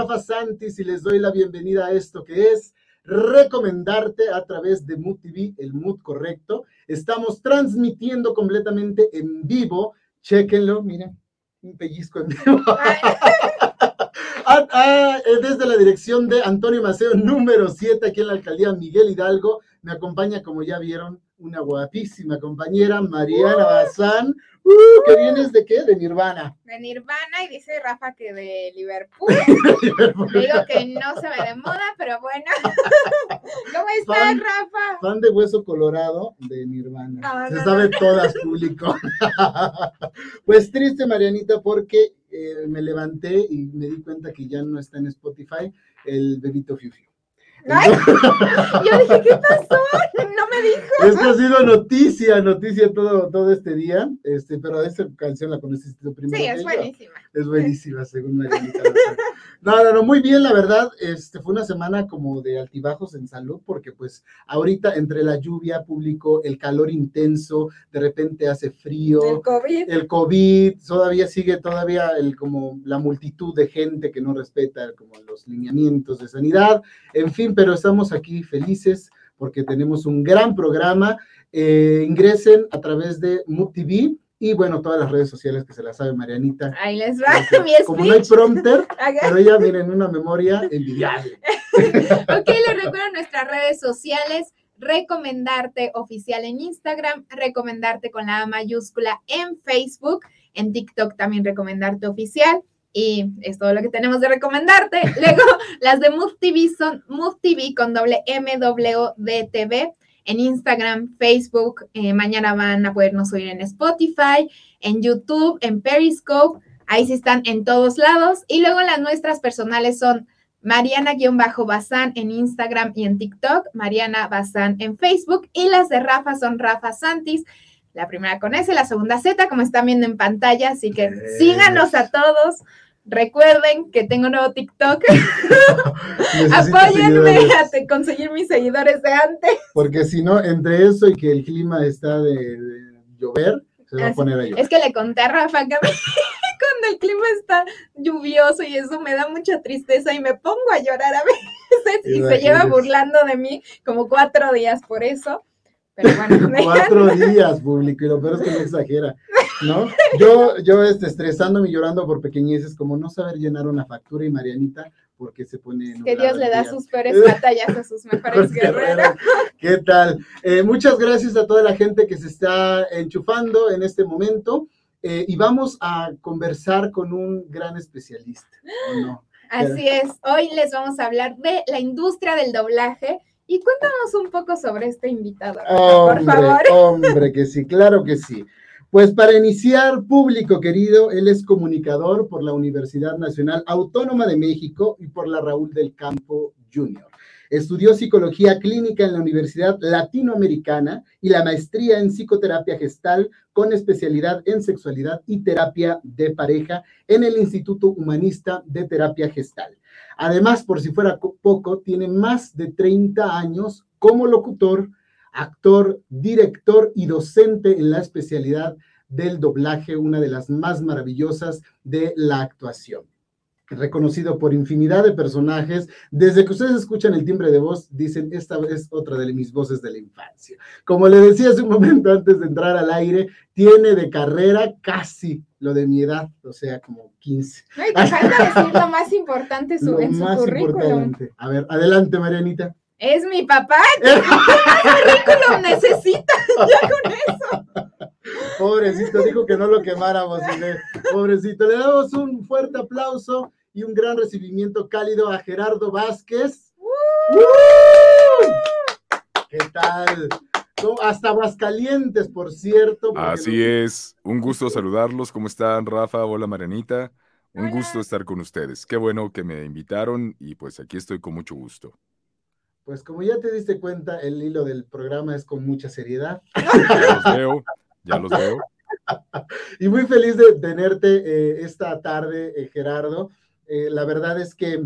Rafa Santis y les doy la bienvenida a esto que es recomendarte a través de Mood TV, el Mood correcto. Estamos transmitiendo completamente en vivo. Chequenlo, miren, un pellizco en vivo. Ah, ah, desde la dirección de Antonio Maceo, número 7, aquí en la alcaldía Miguel Hidalgo. Me acompaña, como ya vieron, una guapísima compañera, Mariana Bazán. Uh, ¿Que vienes de qué? De Nirvana. De Nirvana y dice Rafa que de Liverpool. digo que no se ve de moda, pero bueno. ¿Cómo estás, Rafa? Fan de Hueso Colorado de Nirvana. se sabe todas, público. pues triste, Marianita, porque eh, me levanté y me di cuenta que ya no está en Spotify el bebito Fiu yo dije, ¿qué pasó? No me dijo. Esto ha sido noticia, noticia todo, todo este día, este, pero esa canción la conociste primero. Sí, es buenísima. Es buenísima, según María. No, no, no, muy bien, la verdad, este, fue una semana como de altibajos en salud, porque pues ahorita entre la lluvia público, el calor intenso, de repente hace frío. El COVID. El COVID, todavía sigue todavía el, como la multitud de gente que no respeta como los lineamientos de sanidad, en fin, pero estamos aquí felices porque tenemos un gran programa. Eh, ingresen a través de Mood TV y bueno, todas las redes sociales que se las sabe Marianita. Ahí les va mi Como no hay prompter, pero ella viene en una memoria envidiable. ok, les recuerdo nuestras redes sociales. Recomendarte oficial en Instagram, recomendarte con la A mayúscula en Facebook, en TikTok también recomendarte oficial y es todo lo que tenemos de recomendarte. Luego, las de Move TV son Move TV con doble MWDTV en Instagram, Facebook. Eh, mañana van a podernos oír en Spotify, en YouTube, en Periscope. Ahí sí están en todos lados. Y luego las nuestras personales son Mariana-Bazán en Instagram y en TikTok, Mariana Bazán en Facebook. Y las de Rafa son Rafa Santis. La primera con S, la segunda Z, como están viendo en pantalla. Así que síganos a todos. Recuerden que tengo un nuevo TikTok. Apóyenme a conseguir mis seguidores de antes. Porque si no, entre eso y que el clima está de, llover, se va a poner a llover. Es que le conté a Rafa que cuando el clima está lluvioso y eso me da mucha tristeza y me pongo a llorar a veces y se lleva burlando de mí como cuatro días por eso. Pero bueno, cuatro días, público, y lo peor es que no exagera. ¿No? Yo, yo este, estresándome y llorando por pequeñeces, como no saber llenar una factura y Marianita, porque se pone... Que Dios le da sus peores batallas a sus mejores guerreros. ¿Qué tal? Eh, muchas gracias a toda la gente que se está enchufando en este momento eh, y vamos a conversar con un gran especialista, no? Así es, hoy les vamos a hablar de la industria del doblaje. Y cuéntanos un poco sobre este invitado, por favor. Hombre, que sí, claro que sí. Pues para iniciar, público querido, él es comunicador por la Universidad Nacional Autónoma de México y por la Raúl del Campo Jr. Estudió psicología clínica en la Universidad Latinoamericana y la maestría en psicoterapia gestal con especialidad en sexualidad y terapia de pareja en el Instituto Humanista de Terapia Gestal. Además, por si fuera poco, tiene más de 30 años como locutor, actor, director y docente en la especialidad del doblaje, una de las más maravillosas de la actuación. Reconocido por infinidad de personajes, desde que ustedes escuchan el timbre de voz, dicen, esta es otra de mis voces de la infancia. Como le decía hace un momento antes de entrar al aire, tiene de carrera casi lo de mi edad, o sea, como 15. No, y te falta decir lo más importante su, en su currículum. A ver, adelante, Marianita. Es mi papá. ¿Qué currículum necesita? Ya con eso. Pobrecito, dijo que no lo quemáramos. Pobrecito, le damos un fuerte aplauso y un gran recibimiento cálido a Gerardo Vázquez. ¿Qué tal? Hasta Aguascalientes, por cierto. Así es. Un gusto saludarlos. ¿Cómo están, Rafa? Hola, Marianita. Un gusto estar con ustedes. Qué bueno que me invitaron y pues aquí estoy con mucho gusto. Pues como ya te diste cuenta, el hilo del programa es con mucha seriedad. Ya los veo, ya los veo. y muy feliz de tenerte eh, esta tarde, eh, Gerardo. Eh, la verdad es que,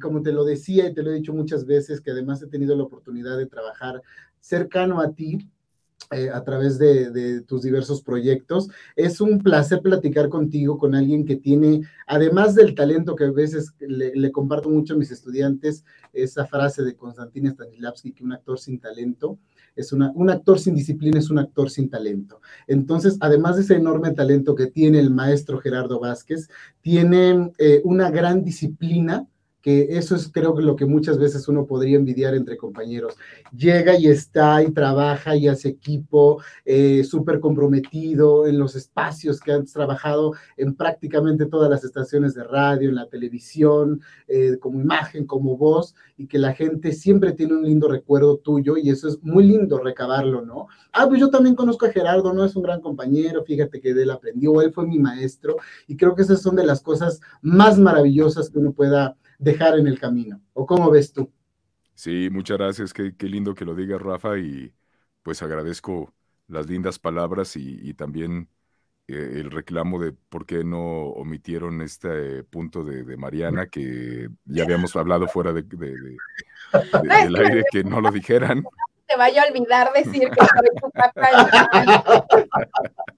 como te lo decía y te lo he dicho muchas veces, que además he tenido la oportunidad de trabajar cercano a ti, eh, a través de, tus diversos proyectos. Es un placer platicar contigo, con alguien que tiene, además del talento que a veces le, comparto mucho a mis estudiantes, esa frase de Konstantin Stanislavski, que un actor sin talento es una, un actor sin disciplina es un actor sin talento. Entonces, además de ese enorme talento que tiene el maestro Gerardo Vázquez, tiene eh, una gran disciplina que eso es creo que lo que muchas veces uno podría envidiar entre compañeros. Llega y está y trabaja y hace equipo, eh, súper comprometido en los espacios que has trabajado en prácticamente todas las estaciones de radio, en la televisión, eh, como imagen, como voz, y que la gente siempre tiene un lindo recuerdo tuyo y eso es muy lindo recabarlo, ¿no? Ah, pues yo también conozco a Gerardo, ¿no? Es un gran compañero, fíjate que él aprendió, él fue mi maestro, y creo que esas son de las cosas más maravillosas que uno pueda dejar en el camino. ¿O cómo ves tú? Sí, muchas gracias. Qué, lindo que lo digas, Rafa, y pues agradezco las lindas palabras y, también eh, el reclamo de por qué no omitieron este punto de, Mariana, que ya habíamos hablado fuera de, del aire, que no lo dijeran te vaya a olvidar decir que soy tu papá.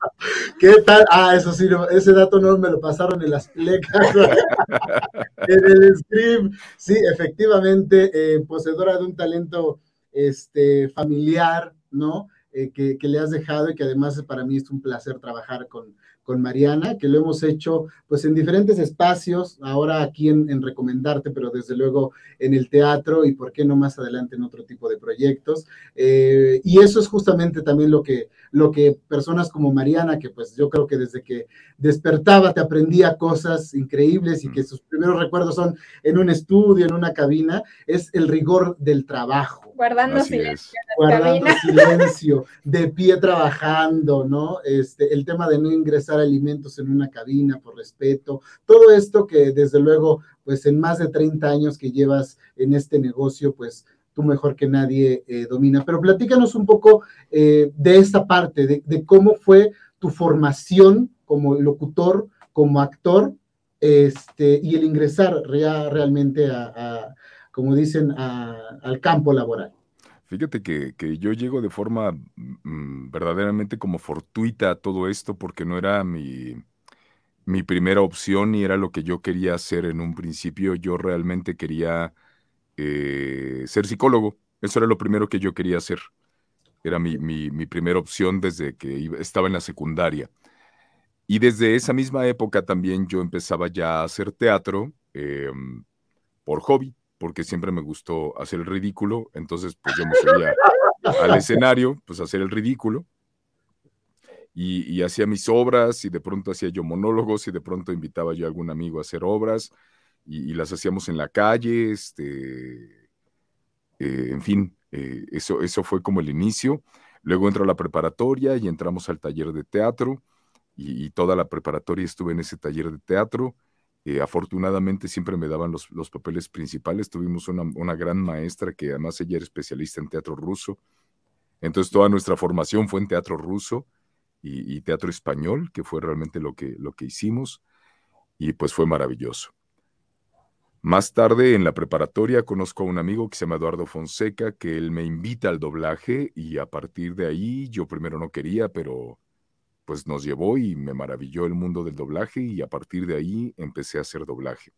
¿Qué tal? Ah, eso sí, ese dato no me lo pasaron en las plecas, en el script. Sí, efectivamente, eh, poseedora de un talento este, familiar, ¿no? Eh, que, que, le has dejado y que además para mí es un placer trabajar con, con Mariana, que lo hemos hecho pues en diferentes espacios, ahora aquí en, Recomendarte, pero desde luego en el teatro y por qué no más adelante en otro tipo de proyectos. Eh, y eso es justamente también lo que, lo que personas como Mariana, que pues yo creo que desde que despertaba te aprendía cosas increíbles y que sus primeros recuerdos son en un estudio, en una cabina, es el rigor del trabajo guardando silencio. Guardando silencio, de pie trabajando, ¿no? Este, el tema de no ingresar alimentos en una cabina por respeto, todo esto que desde luego, pues en más de 30 años que llevas en este negocio, pues tú mejor que nadie eh, domina. Pero platícanos un poco eh, de esta parte, de, cómo fue tu formación como locutor, como actor, este, y el ingresar realmente a como dicen, al campo laboral. Fíjate que, yo llego de forma mm, verdaderamente como fortuita a todo esto porque no era mi, mi primera opción y era lo que yo quería hacer en un principio. Yo realmente quería eh, ser psicólogo. Eso era lo primero que yo quería hacer. Era mi, primera opción desde que estaba en la secundaria. Y desde esa misma época también yo empezaba ya a hacer teatro em, por hobby porque siempre me gustó hacer el ridículo, entonces pues yo me subía al escenario, pues hacer el ridículo, y, hacía mis obras, y de pronto hacía yo monólogos, y de pronto invitaba yo a algún amigo a hacer obras, y, las hacíamos en la calle, este, eh, en fin, eh, eso, eso fue como el inicio. Luego entro a la preparatoria y entramos al taller de teatro, y toda la preparatoria estuve en ese taller de teatro, afortunadamente siempre me daban los, papeles principales. Tuvimos una, gran maestra que además ella era especialista en teatro ruso. Entonces toda nuestra formación fue en teatro ruso y, teatro español, que fue realmente lo que, lo que hicimos. Y pues fue maravilloso. Más tarde en la preparatoria conozco a un amigo que se llama Eduardo Fonseca, que él me invita al doblaje y a partir de ahí yo primero no quería, pero pues nos llevó y me maravilló el mundo del doblaje y a partir de ahí empecé a hacer doblaje.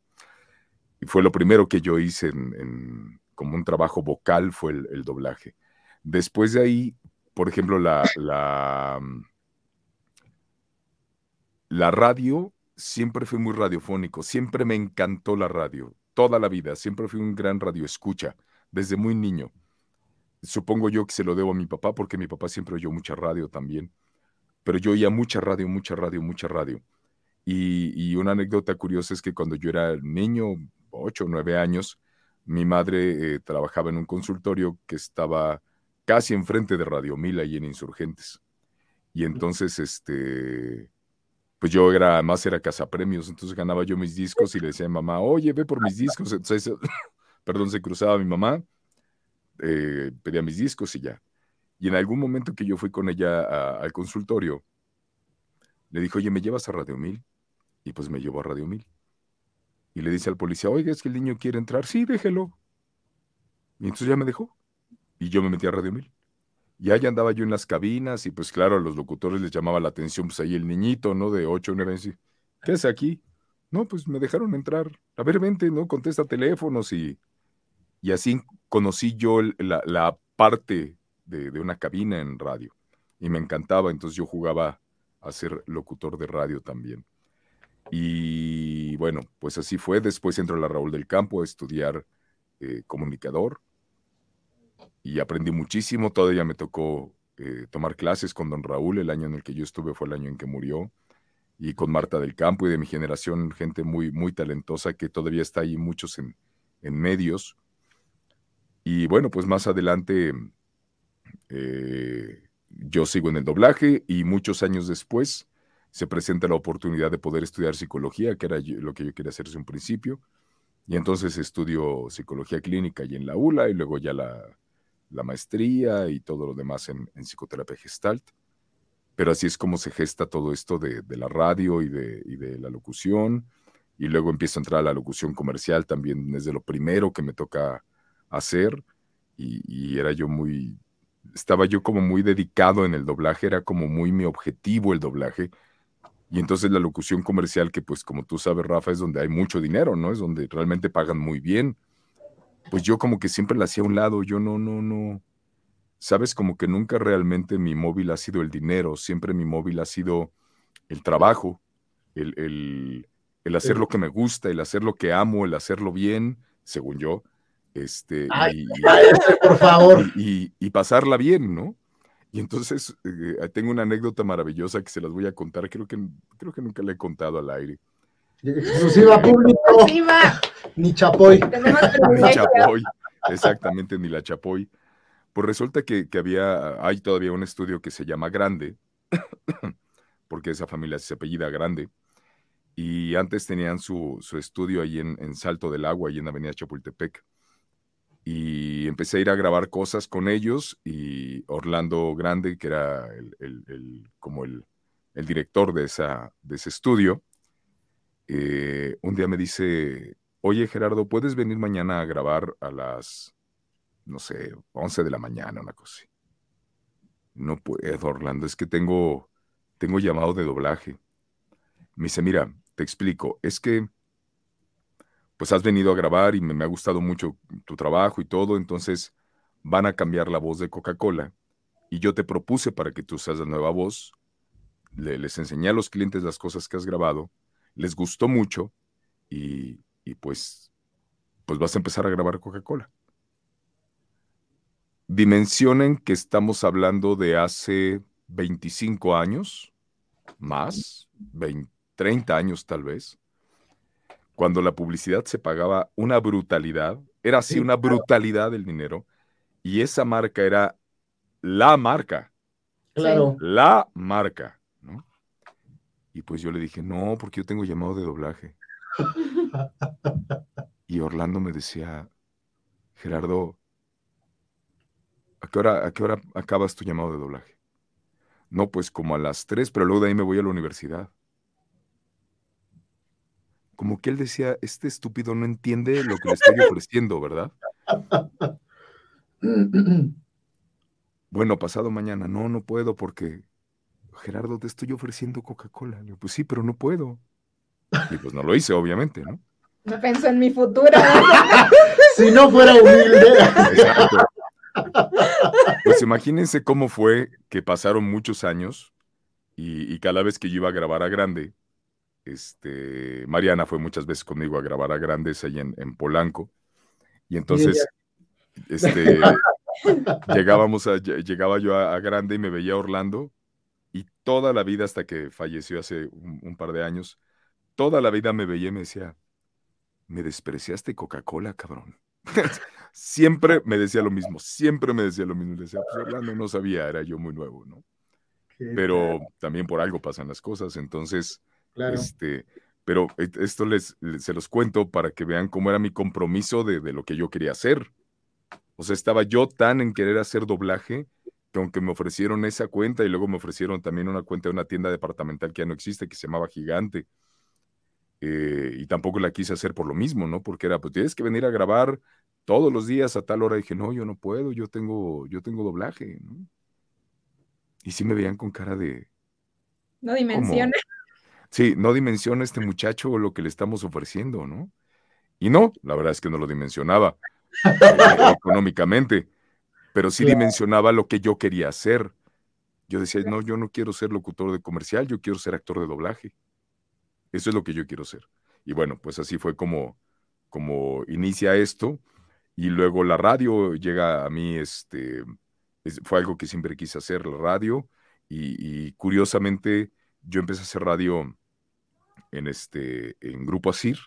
Y fue lo primero que yo hice en, como un trabajo vocal fue el, doblaje. Después de ahí, por ejemplo, la, la, la radio siempre fue muy radiofónico, siempre me encantó la radio, toda la vida, siempre fui un gran radio escucha, desde muy niño. Supongo yo que se lo debo a mi papá porque mi papá siempre oyó mucha radio también pero yo oía mucha radio, mucha radio, mucha radio. Y, una anécdota curiosa es que cuando yo era niño, ocho o nueve años, mi madre eh, trabajaba en un consultorio que estaba casi enfrente de Radio Mila y en Insurgentes. Y entonces, este, pues yo era, además era cazapremios, entonces ganaba yo mis discos y le decía a mi mamá, oye, ve por mis discos. Entonces, perdón, se cruzaba mi mamá, eh, pedía mis discos y ya. Y en algún momento que yo fui con ella al consultorio, le dijo, oye, ¿me llevas a Radio Mil? Y pues me llevó a Radio Mil. Y le dice al policía, oiga, es que el niño quiere entrar. Sí, déjelo. Y entonces ya me dejó. Y yo me metí a Radio Mil. Y ahí andaba yo en las cabinas y pues claro, a los locutores les llamaba la atención, pues ahí el niñito, ¿no? De 8 o 9 años. ¿Qué es aquí? No, pues me dejaron entrar. A ver, vente, ¿no? Contesta teléfonos y, y así conocí yo la, parte de, una cabina en radio y me encantaba, entonces yo jugaba a ser locutor de radio también. Y bueno, pues así fue. Después entró a la Raúl del Campo a estudiar eh, comunicador y aprendí muchísimo. Todavía me tocó eh, tomar clases con don Raúl. El año en el que yo estuve fue el año en que murió. Y con Marta del Campo y de mi generación, gente muy, muy talentosa que todavía está ahí, muchos en, en medios. Y bueno, pues más adelante eh, yo sigo en el doblaje y muchos años después se presenta la oportunidad de poder estudiar psicología, que era lo que yo quería hacer desde un principio. Y entonces estudio psicología clínica y en la ULA y luego ya la, la maestría y todo lo demás en, psicoterapia gestalt. Pero así es como se gesta todo esto de, la radio y de, y de, la locución. Y luego empiezo a entrar a la locución comercial también desde lo primero que me toca hacer. Y, y, era yo muy, estaba yo como muy dedicado en el doblaje, era como muy mi objetivo el doblaje. Y entonces la locución comercial, que pues como tú sabes, Rafa, es donde hay mucho dinero, ¿no? Es donde realmente pagan muy bien pues yo como que siempre la hacía a un lado, yo no, no, no, sabes, como que nunca realmente mi móvil ha sido el dinero, siempre mi móvil ha sido el trabajo, el, el, el hacer lo que me gusta, el hacer lo que amo, el hacerlo bien, según yo, este, y, por favor. Y, y, pasarla bien, ¿no? Y entonces eh, tengo una anécdota maravillosa que se las voy a contar, creo que, creo que nunca la he contado al aire. Exclusiva público. Ni Chapoy. Ni Chapoy. Exactamente, ni la Chapoy. Pues resulta que, había, hay todavía un estudio que se llama Grande, porque esa familia se apellida Grande, y antes tenían su, estudio ahí en, Salto del Agua, ahí en Avenida Chapultepec. Y empecé a ir a grabar cosas con ellos y Orlando Grande, que era el, como el, director de, esa, de ese estudio, eh, un día me dice, oye Gerardo, ¿puedes venir mañana a grabar a las, no sé, 11 de la mañana, una cosa? No puedo, Orlando, es que tengo, tengo llamado de doblaje. Me dice, mira, te explico, es que pues has venido a grabar y me, ha gustado mucho tu trabajo y todo, entonces van a cambiar la voz de Coca-Cola. Y yo te propuse para que tú seas la nueva voz, les enseñé a los clientes las cosas que has grabado les gustó mucho y, pues, pues vas a empezar a grabar Coca-Cola. Dimensionen que estamos hablando de hace 25 años, más, 30 años tal vez, cuando la publicidad se pagaba una brutalidad, era así una brutalidad del dinero, y esa marca era la marca. Claro. La marca. Y pues yo le dije, no, porque yo tengo llamado de doblaje. y Orlando me decía, Gerardo, ¿a qué, hora, ¿a qué hora acabas tu llamado de doblaje? No, pues como a las tres, pero luego de ahí me voy a la universidad. Como que él decía, este estúpido no entiende lo que le estoy ofreciendo, ¿verdad? bueno, pasado mañana, no, no puedo porque Gerardo, te estoy ofreciendo Coca-Cola. Le pues sí, pero no puedo. Y pues no lo hice, obviamente, ¿no? No pensó en mi futuro. si no fuera humilde. Pues imagínense cómo fue que pasaron muchos años y, cada vez que yo iba a grabar a grande, este, Mariana fue muchas veces conmigo a grabar a grandes ahí en, Polanco. Y entonces, este, llegábamos a, llegaba yo a, a, grande y me veía Orlando y toda la vida, hasta que falleció hace un, par de años, toda la vida me veía y me decía, me despreciaste Coca-Cola, cabrón. siempre me decía lo mismo, siempre me decía lo mismo. Le decía, pues Orlando no sabía, era yo muy nuevo, ¿no? pero también por algo pasan las cosas, entonces, este, pero esto les, se los cuento para que vean cómo era mi compromiso de, de, lo que yo quería hacer. O sea, estaba yo tan en querer hacer doblaje que aunque me ofrecieron esa cuenta y luego me ofrecieron también una cuenta de una tienda departamental que ya no existe, que se llamaba Gigante, eh, y tampoco la quise hacer por lo mismo, ¿no? Porque era, pues tienes que venir a grabar todos los días a tal hora. Y dije, no, yo no puedo, yo tengo, yo tengo doblaje, ¿no? Y sí me veían con cara de... No dimensiona. Sí, no dimensiona este muchacho lo que le estamos ofreciendo, ¿no? Y no, la verdad es que no lo dimensionaba eh, económicamente, pero sí dimensionaba lo que yo quería hacer. Yo decía, no, yo no quiero ser locutor de comercial, yo quiero ser actor de doblaje. Eso es lo que yo quiero ser. Y bueno, pues así fue como, como inicia esto. Y luego la radio llega a mí, este, fue algo que siempre quise hacer, la radio. Y, curiosamente, yo empecé a hacer radio en, este, en Grupo Asir,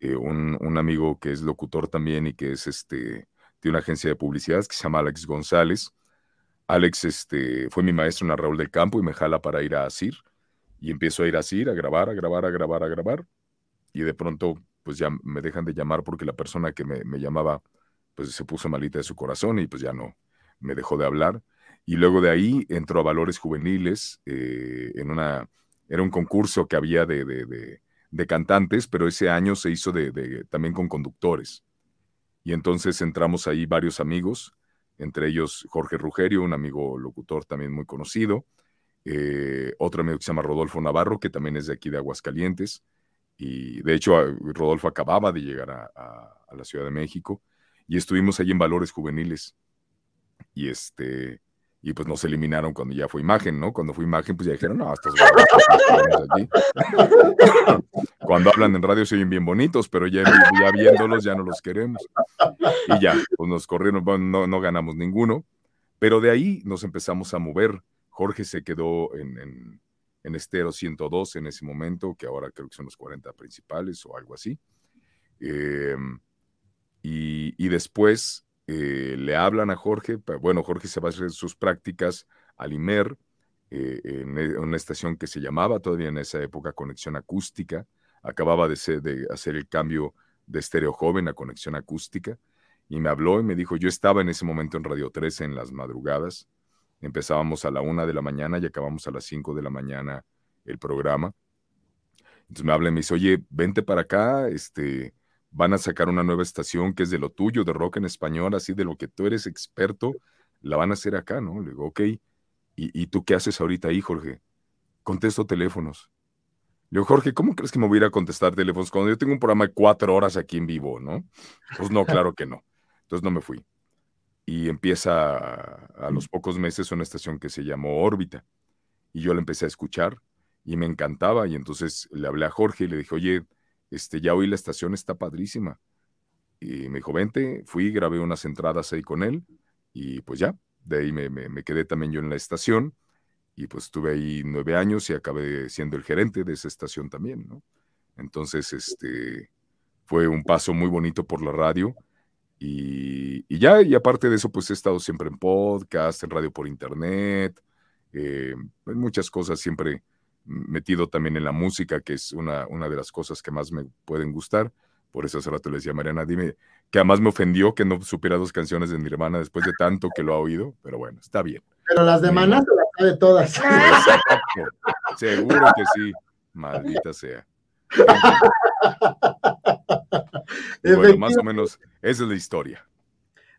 eh, un, un, amigo que es locutor también y que es este, de una agencia de publicidad que se llama Alex González. Alex este, fue mi maestro en la Raúl del Campo y me jala para ir a Asir. Y empiezo a ir a Asir, a grabar, a grabar, a grabar, a grabar. Y de pronto, pues ya me dejan de llamar porque la persona que me, llamaba, pues se puso malita de su corazón y pues ya no, me dejó de hablar. Y luego de ahí entró a Valores Juveniles eh, en una, era un concurso que había de, de, de, cantantes, pero ese año se hizo de, también con conductores. Y entonces entramos ahí varios amigos, entre ellos Jorge Rugerio, un amigo locutor también muy conocido, eh, otro amigo que se llama Rodolfo Navarro, que también es de aquí de Aguascalientes, y de hecho Rodolfo acababa de llegar a, la Ciudad de México, y estuvimos allí en Valores Juveniles, y este, y pues nos eliminaron cuando ya fue imagen, ¿no? Cuando fue imagen, pues ya dijeron, no, estos aquí. Cuando hablan en radio se oyen bien bonitos, pero ya, viéndolos ya no los queremos. Y ya, pues nos corrieron, no, no ganamos ninguno, pero de ahí nos empezamos a mover. Jorge se quedó en, en, en Estero 102 en ese momento, que ahora creo que son los 40 principales o algo así. Em, y, y después eh, le hablan a Jorge, bueno, Jorge se va a hacer sus prácticas al IMER, eh, en e, una estación que se llamaba todavía en esa época Conexión Acústica, acababa de, de hacer el cambio de estéreo joven a conexión acústica, y me habló y me dijo, yo estaba en ese momento en Radio 13 en las madrugadas, empezábamos a la una de la mañana y acabamos a las cinco de la mañana el programa. Entonces me habla y me dice, oye, vente para acá, este, van a sacar una nueva estación que es de lo tuyo, de rock en español, así de lo que tú eres experto, la van a hacer acá, ¿no? Le digo, ok, ¿y, tú qué haces ahorita ahí, Jorge? Contesto teléfonos. Le digo, Jorge, ¿cómo crees que me voy a ir a contestar teléfonos cuando yo tengo un programa de cuatro horas aquí en vivo, ¿no? Pues no, claro que no. Entonces no me fui. Y empieza a, a los pocos meses una estación que se llamó Órbita. Y yo la empecé a escuchar y me encantaba. Y entonces le hablé a Jorge y le dije, oye, este, ya hoy la estación, está padrísima. Y me dijo, vente, fui, grabé unas entradas ahí con él y pues ya, de ahí me, quedé también yo en la estación y pues estuve ahí nueve años y acabé siendo el gerente de esa estación también, ¿no? Entonces, este, fue un paso muy bonito por la radio y, y ya, y aparte de eso, pues he estado siempre en podcast, en radio por internet, eh, en muchas cosas siempre metido también en la música, que es una, una de las cosas que más me pueden gustar. Por eso hace rato le decía Mariana, dime, que además me ofendió que no supiera dos canciones de Nirvana después de tanto que lo ha oído, pero bueno, está bien. Pero las de Maná se las sabe todas. Seguro que sí, maldita sea. bueno, más o menos, esa es la historia.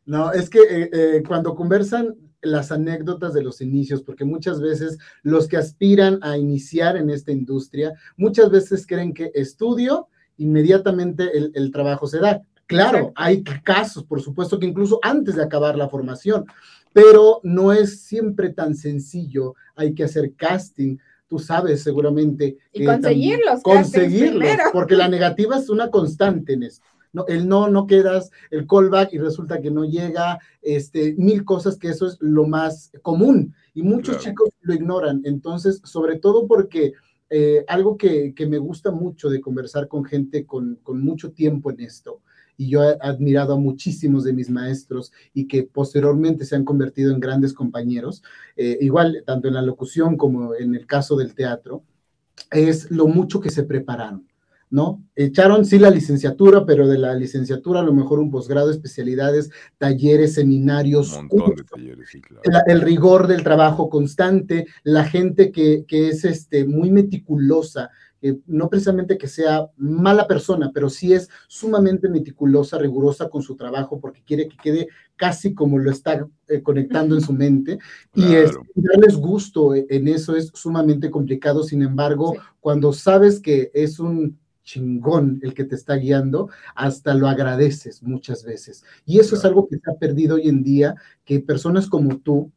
No, es que eh, eh, cuando conversan las anécdotas de los inicios, porque muchas veces los que aspiran a iniciar en esta industria, muchas veces creen que estudio, inmediatamente el, trabajo se da. Claro, hay casos, por supuesto, que incluso antes de acabar la formación, pero no es siempre tan sencillo, hay que hacer casting, tú sabes seguramente. Y conseguirlos. Conseguirlos, porque la negativa es una constante en esto no, el no, no quedas, el callback y resulta que no llega, este, mil cosas que eso es lo más común y muchos chicos lo ignoran. Entonces, sobre todo porque eh, algo que, me gusta mucho de conversar con gente con, mucho tiempo en esto, y yo he admirado a muchísimos de mis maestros y que posteriormente se han convertido en grandes compañeros, eh, igual tanto en la locución como en el caso del teatro, es lo mucho que se prepararon. ¿No? Echaron sí la licenciatura, pero de la licenciatura a lo mejor un posgrado, especialidades, talleres, seminarios. Un montón de talleres, sí, claro. el rigor del trabajo constante, la gente que, es este, muy meticulosa, eh, no precisamente que sea mala persona, pero sí es sumamente meticulosa, rigurosa con su trabajo porque quiere que quede casi como lo está eh, conectando en su mente. Y es, darles gusto en eso es sumamente complicado. Sin embargo, cuando sabes que es un chingón el que te está guiando, hasta lo agradeces muchas veces. Y eso es algo que se ha perdido hoy en día, que personas como tú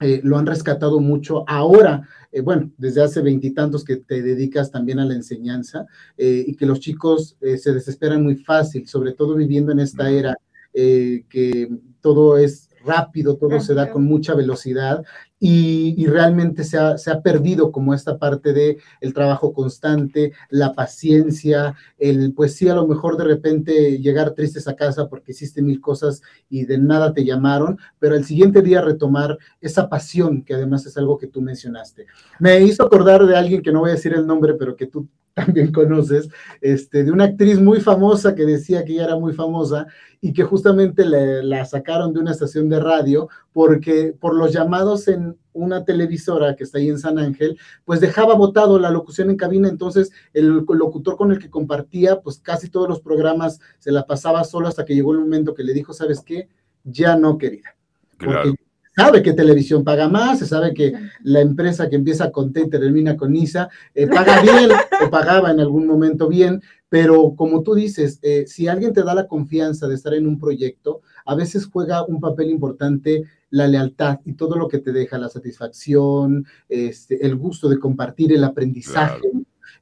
eh, lo han rescatado mucho. Ahora, eh, bueno, desde hace veintitantos que te dedicas también a la enseñanza eh, y que los chicos se desesperan muy fácil, sobre todo viviendo en esta era que todo es rápido, todo se da con mucha velocidad y, realmente se ha, perdido como esta parte de el trabajo constante, la paciencia, el pues sí, a lo mejor de repente llegar tristes a casa porque hiciste mil cosas y de nada te llamaron, pero el siguiente día retomar esa pasión, que además es algo que tú mencionaste. Me hizo acordar de alguien que no voy a decir el nombre, pero que tú también conoces, este, de una actriz muy famosa que decía que ella era muy famosa y que justamente la sacaron de una estación de radio porque por los llamados en una televisora que está ahí en San Ángel, pues dejaba votado la locución en cabina, entonces el locutor con el que compartía, pues casi todos los programas se la pasaba solo hasta que llegó el momento que le dijo, ¿sabes qué? Ya no, querida. Claro sabe que televisión paga más, se sabe que la empresa que empieza con T y termina con ISA eh, paga bien o pagaba en algún momento bien, pero como tú dices, eh, si alguien te da la confianza de estar en un proyecto, a veces juega un papel importante la lealtad y todo lo que te deja, la satisfacción, este, el gusto de compartir el aprendizaje.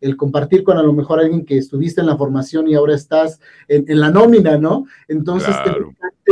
El compartir con a lo mejor alguien que estuviste en la formación y ahora estás en, la nómina, ¿no? Entonces,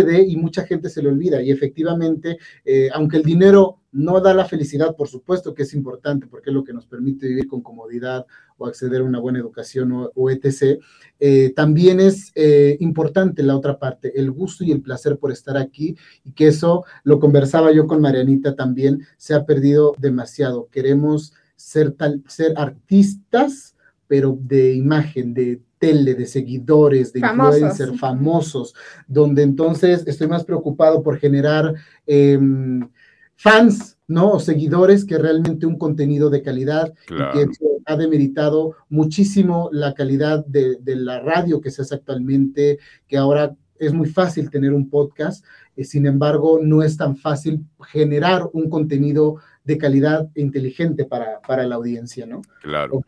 de y mucha gente se le olvida. Y efectivamente, eh, aunque el dinero no da la felicidad, por supuesto que es importante porque es lo que nos permite vivir con comodidad o acceder a una buena educación o, etc., eh, también es eh, importante la otra parte, el gusto y el placer por estar aquí y que eso, lo conversaba yo con Marianita también, se ha perdido demasiado. Queremos ser, tal, ser artistas, pero de imagen, de de seguidores, de influencers famosos, donde entonces estoy más preocupado por generar em, fans, ¿no? O seguidores que realmente un contenido de calidad y que ha demeritado muchísimo la calidad de, la radio que se hace actualmente, que ahora es muy fácil tener un podcast, eh, sin embargo, no es tan fácil generar un contenido de calidad e inteligente para, para la audiencia, ¿no? Claro.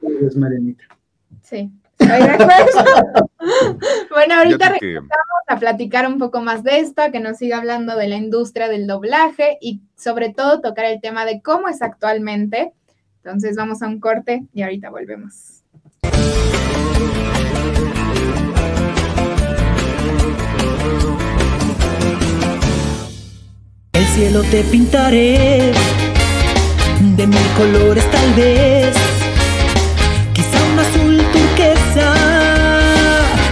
Sí, bueno, ahorita vamos a platicar un poco más de esto, que nos siga hablando de la industria del doblaje y sobre todo tocar el tema de cómo es actualmente. Entonces vamos a un corte y ahorita volvemos. El cielo te pintaré de mil colores tal vez un azul turquesa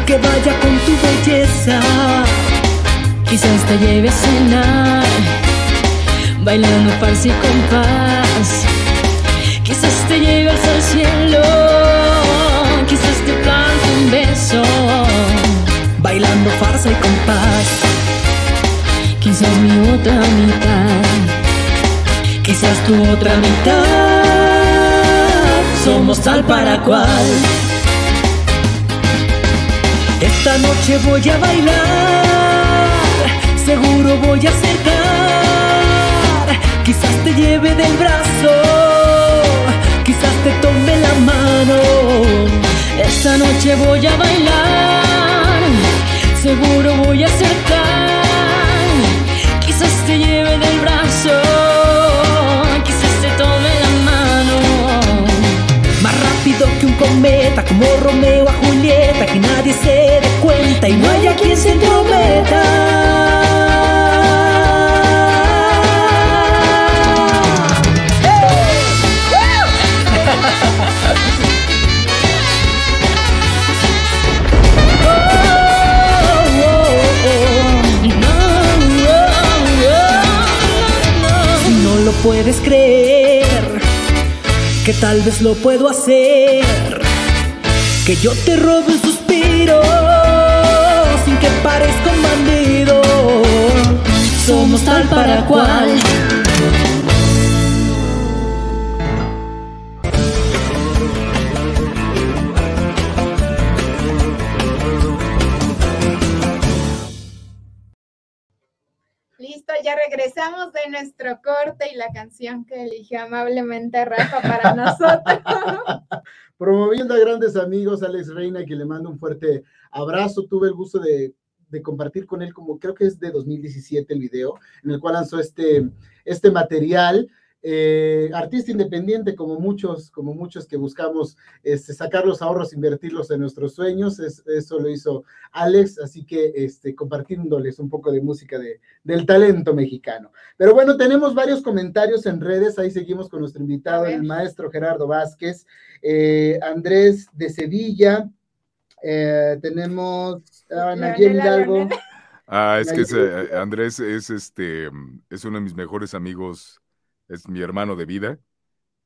que vaya con tu belleza. Quizás te lleve a cenar, bailando farsi y compás. Quizás te lleve al cielo, quizás te plante un beso, bailando farsa y compás. Quizás mi otra mitad, quizás tu otra mitad somos tal para cual. Esta noche voy a bailar, seguro voy a acercar. Quizás te lleve del brazo, quizás te tome la mano. Esta noche voy a bailar, seguro voy a acercar. Quizás te lleve del brazo. Que un cometa, como Romeo a Julieta, que nadie se dé cuenta y no haya quien se entrometa. No lo puedes creer que tal vez lo puedo hacer. Que yo te robe un suspiro sin que parezca un bandido. Somos tal para cual. Nuestro corte y la canción que eligió amablemente Rafa para nosotros. Promoviendo a grandes amigos, Alex Reina, que le mando un fuerte abrazo. Tuve el gusto de, de, compartir con él, como creo que es de 2017 el video, en el cual lanzó este, este material. Eh, artista independiente como muchos, como muchos que buscamos este, sacar los ahorros, invertirlos en nuestros sueños, eso lo hizo Alex, así que este, compartiéndoles un poco de música de, del talento mexicano. Pero bueno, tenemos varios comentarios en redes, ahí seguimos con nuestro invitado, el maestro Gerardo Vázquez, eh, Andrés de Sevilla, eh, tenemos a Nayeli Hidalgo. Ah, es que Andrés es este es uno de mis mejores amigos es mi hermano de vida.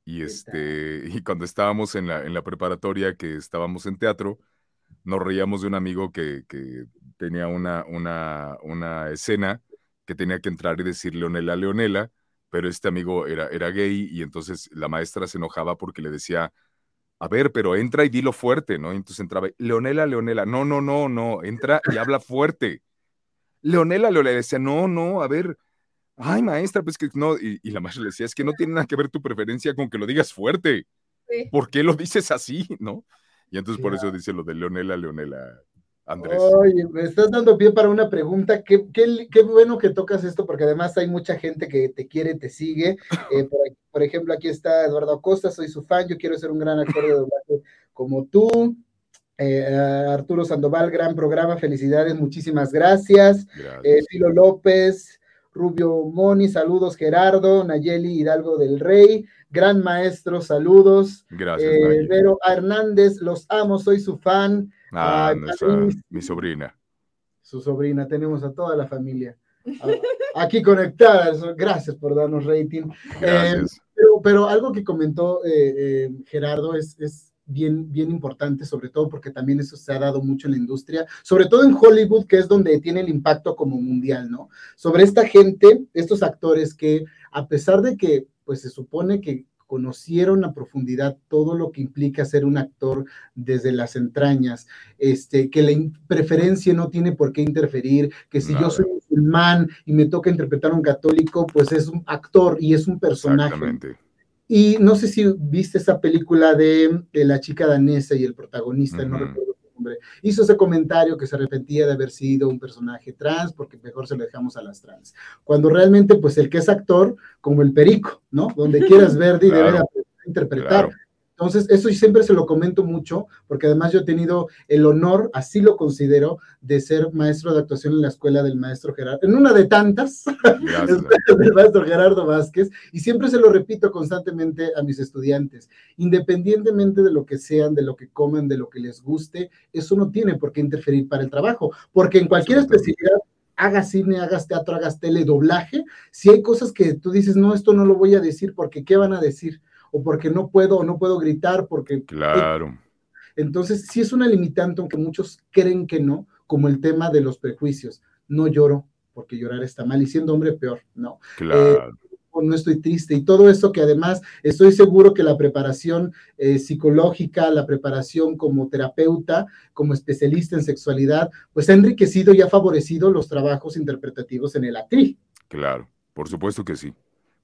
Y, este, y cuando estábamos en la, en la preparatoria, que estábamos en teatro, nos reíamos de un amigo que, que tenía una, una, una escena que tenía que entrar y decir Leonela, Leonela, pero este amigo era, era gay y entonces la maestra se enojaba porque le decía, a ver, pero entra y dilo fuerte, ¿no? Y entonces entraba, Leonela, Leonela, no, no, no, no, entra y habla fuerte. Leonela, Leonela, decía, no, no, a ver, ay, maestra, pues que no, y, la maestra le decía, es que no tiene nada que ver tu preferencia con que lo digas fuerte. ¿Por qué lo dices así, no? Y entonces por eso dice lo de Leonela, Leonela, Andrés. Oye, me estás dando pie para una pregunta. Qué, qué, bueno que tocas esto, porque además hay mucha gente que te quiere, te sigue. Eh, por, ejemplo, aquí está Eduardo Acosta, soy su fan, yo quiero ser un gran actor de doblaje como tú. Eh, Arturo Sandoval, gran programa, felicidades, muchísimas gracias. gracias. Eh, Filo López, Rubio Moni, saludos Gerardo, Nayeli Hidalgo del Rey, gran maestro, saludos. Gracias. Eh, Vero Hernández, los amo, soy su fan. Ah, mi sobrina. Su sobrina, tenemos a toda la familia aquí conectada. Gracias por darnos rating. Eh, pero, algo que comentó eh, Gerardo es bien, bien importante, sobre todo porque también eso se ha dado mucho en la industria, sobre todo en Hollywood, que es donde tiene el impacto como mundial, ¿no? Sobre esta gente, estos actores que a pesar de que, pues se supone que conocieron a profundidad todo lo que implica ser un actor desde las entrañas, este, que la preferencia no tiene por qué interferir, que si yo soy musulmán y me toca interpretar a un católico, pues es un actor y es un personaje. Exactamente y no sé si viste esa película de, la chica danesa y el protagonista, no recuerdo su nombre, hizo ese comentario que se arrepentía de haber sido un personaje trans porque mejor se lo dejamos a las trans. Cuando realmente, pues el que es actor, como el perico, ¿no? Donde quieras ver y debe interpretar. Entonces, eso siempre se lo comento mucho, porque además yo he tenido el honor, así lo considero, de ser maestro de actuación en la escuela del maestro Gerardo, en una de tantas, del maestro Gerardo Vázquez, y siempre se lo repito constantemente a mis estudiantes, independientemente de lo que sean, de lo que comen, de lo que les guste, eso no tiene por qué interferir para el trabajo, porque en cualquier especialidad hagas cine, hagas teatro, hagas tele, doblaje, si hay cosas que tú dices, no, esto no lo voy a decir porque ¿qué van a decir? O porque no puedo o no puedo gritar porque... Claro. Entonces, sí es una limitante, aunque muchos creen que no, como el tema de los prejuicios. No lloro porque llorar está mal y siendo hombre peor, no. Claro. Eh, no estoy triste y todo eso que además estoy seguro que la preparación eh, psicológica, la preparación como terapeuta, como especialista en sexualidad, pues ha enriquecido y ha favorecido los trabajos interpretativos en el actriz. Claro, por supuesto que sí.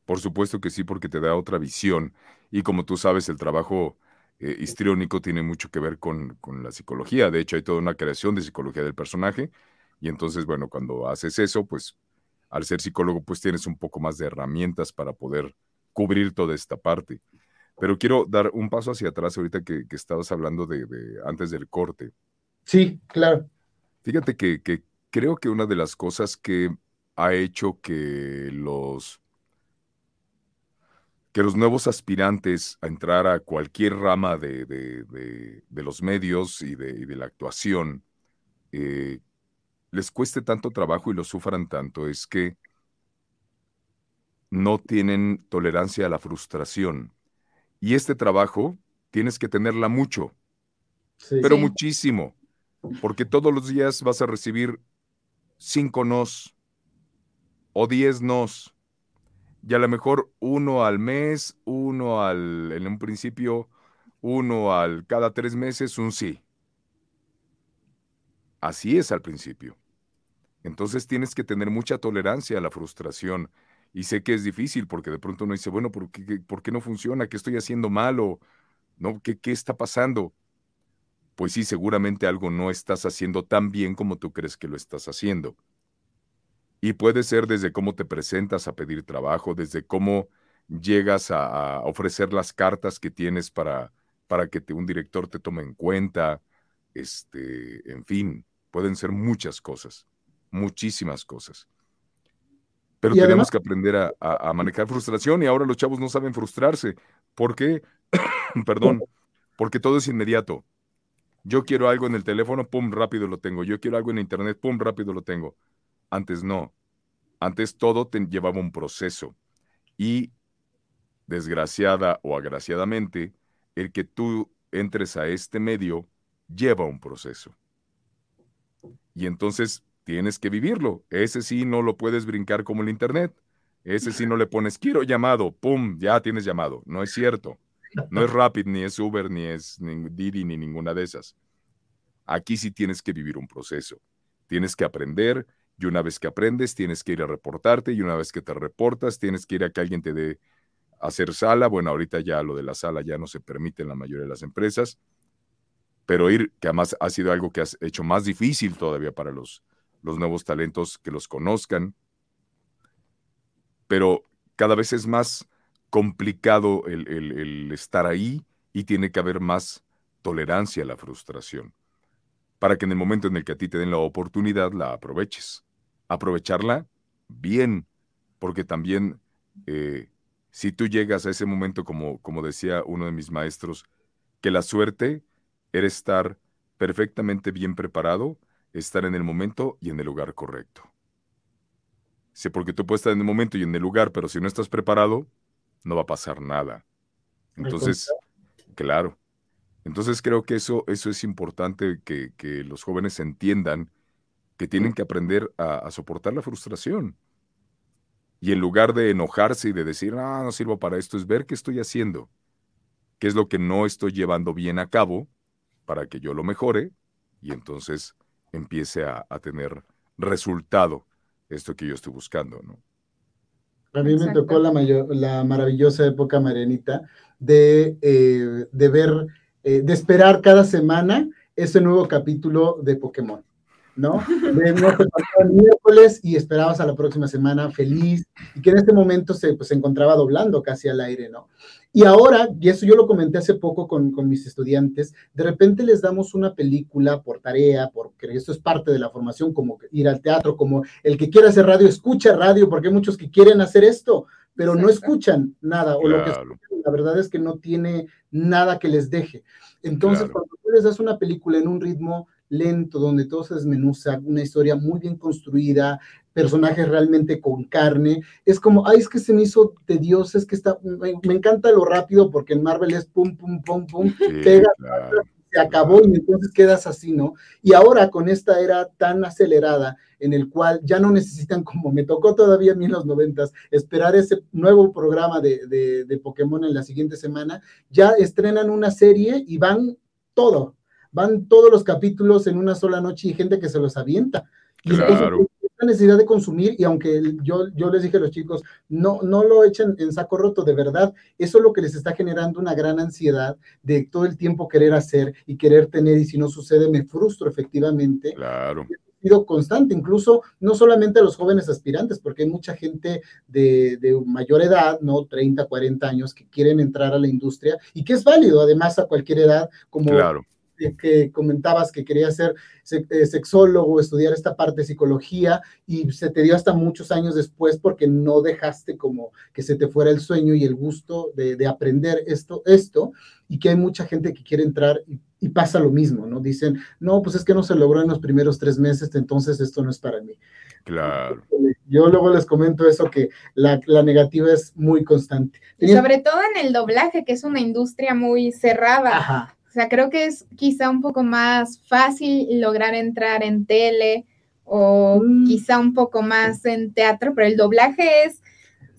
Por supuesto que sí, porque te da otra visión. Y como tú sabes, el trabajo eh, histriónico tiene mucho que ver con, con, la psicología. De hecho, hay toda una creación de psicología del personaje. Y entonces, bueno, cuando haces eso, pues al ser psicólogo, pues tienes un poco más de herramientas para poder cubrir toda esta parte. Pero quiero dar un paso hacia atrás ahorita que, que estabas hablando de, de, antes del corte. Sí, claro. Fíjate que, que creo que una de las cosas que ha hecho que los que los nuevos aspirantes a entrar a cualquier rama de, de, los medios y de, la actuación eh, les cueste tanto trabajo y lo sufran tanto es que no tienen tolerancia a la frustración. Y este trabajo tienes que tenerla mucho, pero muchísimo, porque todos los días vas a recibir cinco nos o diez nos y a lo mejor uno al mes, uno al, en un principio, uno al cada tres meses, un sí. Así es al principio. Entonces tienes que tener mucha tolerancia a la frustración. Y sé que es difícil porque de pronto uno dice, bueno, ¿por qué, por qué no funciona? ¿Qué estoy haciendo mal? ¿O no? ¿Qué, ¿Qué está pasando? Pues sí, seguramente algo no estás haciendo tan bien como tú crees que lo estás haciendo. Y puede ser desde cómo te presentas a pedir trabajo, desde cómo llegas a, ofrecer las cartas que tienes para, para que un director te tome en cuenta, este, en fin, pueden ser muchas cosas, muchísimas cosas. Pero tenemos que aprender a, a, manejar frustración y ahora los chavos no saben frustrarse. ¿Por qué? Perdón, porque todo es inmediato. Yo quiero algo en el teléfono, pum, rápido lo tengo. Yo quiero algo en internet, pum, rápido lo tengo. Antes no. Antes todo te llevaba un proceso. Y desgraciada o agraciadamente, el que tú entres a este medio lleva un proceso. Y entonces tienes que vivirlo. Ese sí no lo puedes brincar como el Internet. Ese sí no le pones quiero llamado, pum, ya tienes llamado. No es cierto. No es Rapid, ni es Uber, ni es Didi, ni ninguna de esas. Aquí sí tienes que vivir un proceso. Tienes que aprender y una vez que aprendes tienes que ir a reportarte y una vez que te reportas tienes que ir a que alguien te dé hacer sala. Bueno, ahorita ya lo de la sala ya no se permite en la mayoría de las empresas, pero ir, que además ha sido algo que has hecho más difícil todavía para los, los nuevos talentos que los conozcan, pero cada vez es más complicado el, el estar ahí y tiene que haber más tolerancia a la frustración, para que en el momento en el que a ti te den la oportunidad la aproveches. Aprovecharla bien, porque también eh, si tú llegas a ese momento, como, como decía uno de mis maestros, que la suerte era estar perfectamente bien preparado, estar en el momento y en el lugar correcto. Sí, porque tú puedes estar en el momento y en el lugar, pero si no estás preparado, no va a pasar nada. Entonces, claro. Entonces creo que eso, eso es importante que, los jóvenes entiendan que tienen que aprender a soportar la frustración. Y en lugar de enojarse y de decir, ah, no sirvo para esto, es ver qué estoy haciendo, qué es lo que no estoy llevando bien a cabo para que yo lo mejore y entonces empiece a, tener resultado esto que yo estoy buscando, ¿no? A mí me tocó la, la maravillosa época, Marianita, de, eh, de ver, eh, de esperar cada semana ese nuevo capítulo de Pokémon. ¿no? el miércoles y esperabas a la próxima semana feliz y que en este momento se, pues, se encontraba doblando casi al aire, ¿no? Y ahora, y eso yo lo comenté hace poco con, con, mis estudiantes, de repente les damos una película por tarea, porque eso es parte de la formación, como ir al teatro, como el que quiera hacer radio, escucha radio, porque hay muchos que quieren hacer esto, pero no escuchan nada, o lo que escuchan, la verdad es que no tiene nada que les deje. Entonces, cuando tú les das una película en un ritmo lento, donde todo se desmenuza, una historia muy bien construida, personajes realmente con carne. Es como, ay, es que se me hizo tedioso, es que está, me, encanta lo rápido porque en Marvel es pum, pum, pum, pum, pega, se acabó y entonces quedas así, ¿no? Y ahora con esta era tan acelerada en el cual ya no necesitan, como me tocó todavía a mí en los noventas, esperar ese nuevo programa de, de, de Pokémon en la siguiente semana, ya estrenan una serie y van todo, van todos los capítulos en una sola noche y gente que se los avienta. Claro. Necesidad de consumir, y aunque yo, yo les dije a los chicos, no, no lo echen en saco roto, de verdad, eso es lo que les está generando una gran ansiedad de todo el tiempo querer hacer y querer tener, y si no sucede, me frustro efectivamente. Claro sido constante, incluso no solamente a los jóvenes aspirantes, porque hay mucha gente de, de, mayor edad, ¿no? 30, 40 años, que quieren entrar a la industria y que es válido, además, a cualquier edad, como claro que comentabas que querías ser eh, sexólogo, estudiar esta parte de psicología y se te dio hasta muchos años después porque no dejaste como que se te fuera el sueño y el gusto de, aprender esto, esto, y que hay mucha gente que quiere entrar y, pasa lo mismo, ¿no? Dicen, no, pues es que no se logró en los primeros tres meses, entonces esto no es para mí. Claro. Yo luego les comento eso, que la, la negativa es muy constante. Sobre todo en el doblaje, que es una industria muy cerrada. Ajá sea, creo que es quizá un poco más fácil lograr entrar en tele o mm. quizá un poco más en teatro, pero el doblaje es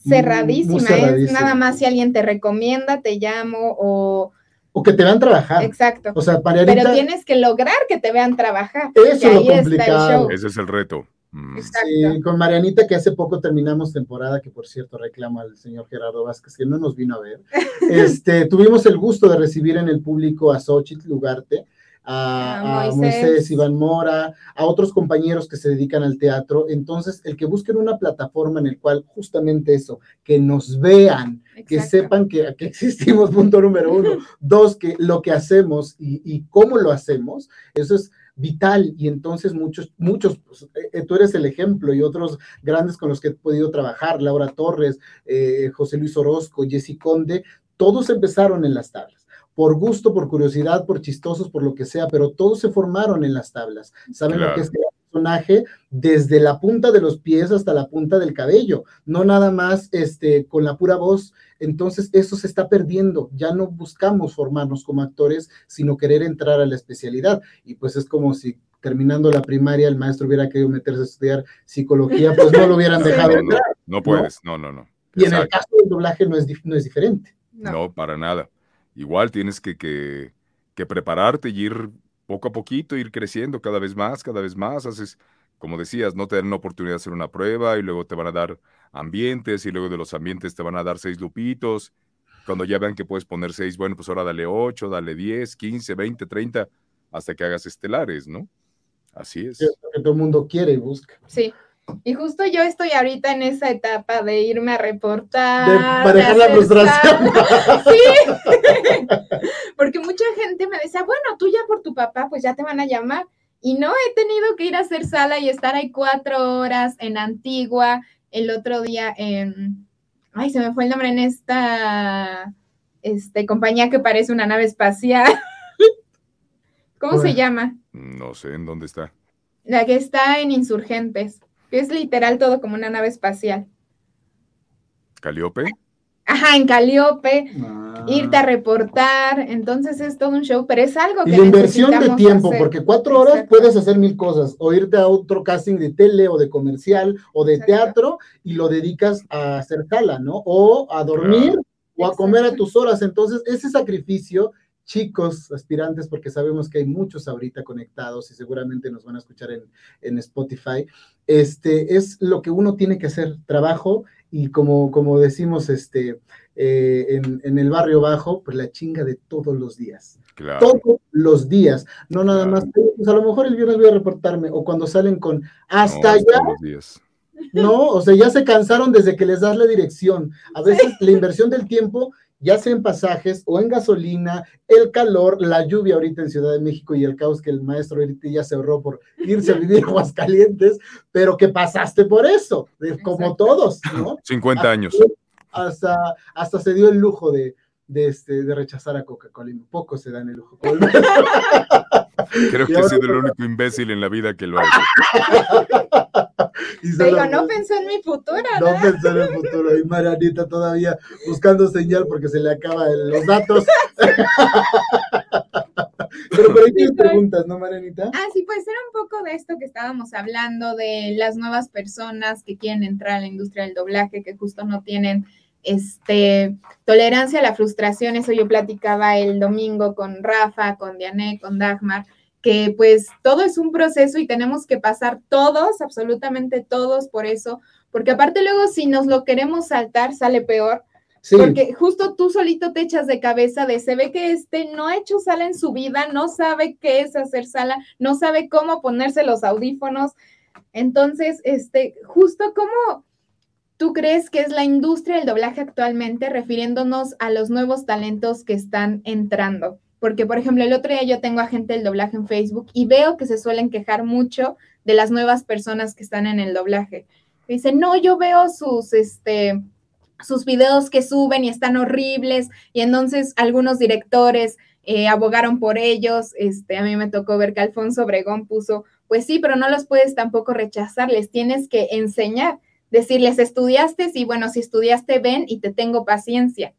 cerradísima, es nada más si alguien te recomienda, te llamo o... O que te vean trabajar. Exacto. O sea, Pero tienes que lograr que te vean trabajar. Eso es lo complicado. Ese es el reto. Mm. Sí, con Marianita, que hace poco terminamos temporada, que por cierto reclama al señor Gerardo Vázquez, que no nos vino a ver. Este, tuvimos el gusto de recibir en el público a Xochitl Lugarte, a, A a Moisés. Iván Mora, a otros compañeros que se dedican al teatro. Entonces, el que busquen una plataforma en el cual justamente eso, que nos vean, que sepan que, que existimos, punto número uno. Dos, que lo que hacemos y, y cómo lo hacemos, eso es vital. Y entonces muchos, muchos, pues, eh, tú eres el ejemplo y otros grandes con los que he podido trabajar, Laura Torres, eh, José Luis Orozco, Jessy Conde, todos empezaron en las tablas. Por gusto, por curiosidad, por chistosos, por lo que sea, pero todos se formaron en las tablas. Saben lo que es crear personaje desde la punta de los pies hasta la punta del cabello, no nada más este, con la pura voz. Entonces, eso se está perdiendo. Ya no buscamos formarnos como actores, sino querer entrar a la especialidad. Y pues es como si terminando la primaria el maestro hubiera querido meterse a estudiar psicología, pues no lo hubieran dejado No, no, entrar. no puedes, no, no, no. Y en el caso del doblaje no es, no es diferente. No. No, para nada. Igual tienes que, que, que prepararte y ir poco a poquito, ir creciendo cada vez más, cada vez más. Haces, como decías, no te dan una oportunidad de hacer una prueba y luego te van a dar ambientes y luego de los ambientes te van a dar seis lupitos. Cuando ya vean que puedes poner seis, bueno, pues ahora dale ocho, dale diez, quince, veinte, treinta, hasta que hagas estelares, ¿no? Así es. que es lo que todo el mundo quiere y busca. Sí. Y justo yo estoy ahorita en esa etapa de irme a reportar. De manejar la frustración. Sí. Porque mucha gente me decía, bueno, tú ya por tu papá, pues ya te van a llamar. Y no he tenido que ir a hacer sala y estar ahí cuatro horas en Antigua. El otro día en. Ay, se me fue el nombre en esta este, compañía que parece una nave espacial. ¿Cómo se llama? No sé en dónde está. La que está en Insurgentes, es literal todo como una nave espacial. ¿Caliope? Ajá, en Caliope, Ah. irte a reportar, entonces es todo un show, pero es algo que Y la inversión de tiempo, hacer. porque cuatro horas Exacto. puedes hacer mil cosas, o irte a otro casting de tele o de comercial o de Exacto. teatro y lo dedicas a hacer sala, ¿no? O a dormir Claro. o a comer a tus horas. Entonces, ese sacrificio, chicos, aspirantes, porque sabemos que hay muchos ahorita conectados y seguramente nos van a escuchar en, en Spotify, este, es lo que uno tiene que hacer, trabajo y como, como decimos este, eh, en, en el barrio bajo, pues la chinga de todos los días Claro. todos los días, no nada Claro. más, pues a lo mejor el viernes voy a reportarme, o cuando salen con hasta No, allá, todos los días. ¿no? O sea, ya se cansaron desde que les das la dirección. A veces la inversión del tiempo, ya sea en pasajes o en gasolina, el calor, la lluvia ahorita en Ciudad de México y el caos que el maestro ahorita ya se ahorró por irse a vivir a Aguascalientes, pero que pasaste por eso, de- como Exacto. todos, ¿no? 50 años. Hasta, hasta se dio el lujo de, de, este, de rechazar a Coca-Cola. y Pocos se dan el lujo. Creo que he sido el único imbécil en la vida que lo ha hecho. Y lo- no pensó en mi futuro, No ¿no? pensó en el futuro. Y Marianita todavía buscando señal porque se le acaban los datos. Pero por ahí tienes Sí, preguntas, ¿no, Marianita? Ah, sí, pues era un poco de esto que estábamos hablando, de las nuevas personas que quieren entrar a la industria del doblaje, que justo no tienen este, tolerancia a la frustración. Eso yo platicaba el domingo con Rafa, con Diane, con Dagmar, que pues todo es un proceso y tenemos que pasar todos, absolutamente todos por eso, porque aparte luego si nos lo queremos saltar sale peor, Sí, porque justo tú solito te echas de cabeza de se ve que este no ha hecho sala en su vida, no sabe qué es hacer sala, no sabe cómo ponerse los audífonos. Entonces, este, justo cómo tú crees que es la industria del doblaje actualmente, refiriéndonos a los nuevos talentos que están entrando. Porque, por ejemplo, el otro día yo tengo a gente del doblaje en Facebook y veo que se suelen quejar mucho de las nuevas personas que están en el doblaje. Dicen, no, yo veo sus, este, sus videos que suben y están horribles y entonces algunos directores eh, abogaron por ellos. Este, a mí me tocó ver que Alfonso Obregón puso, pues sí, pero no los puedes tampoco rechazar, les tienes que enseñar, decirles, estudiaste, sí, bueno, si estudiaste, ven y te tengo paciencia.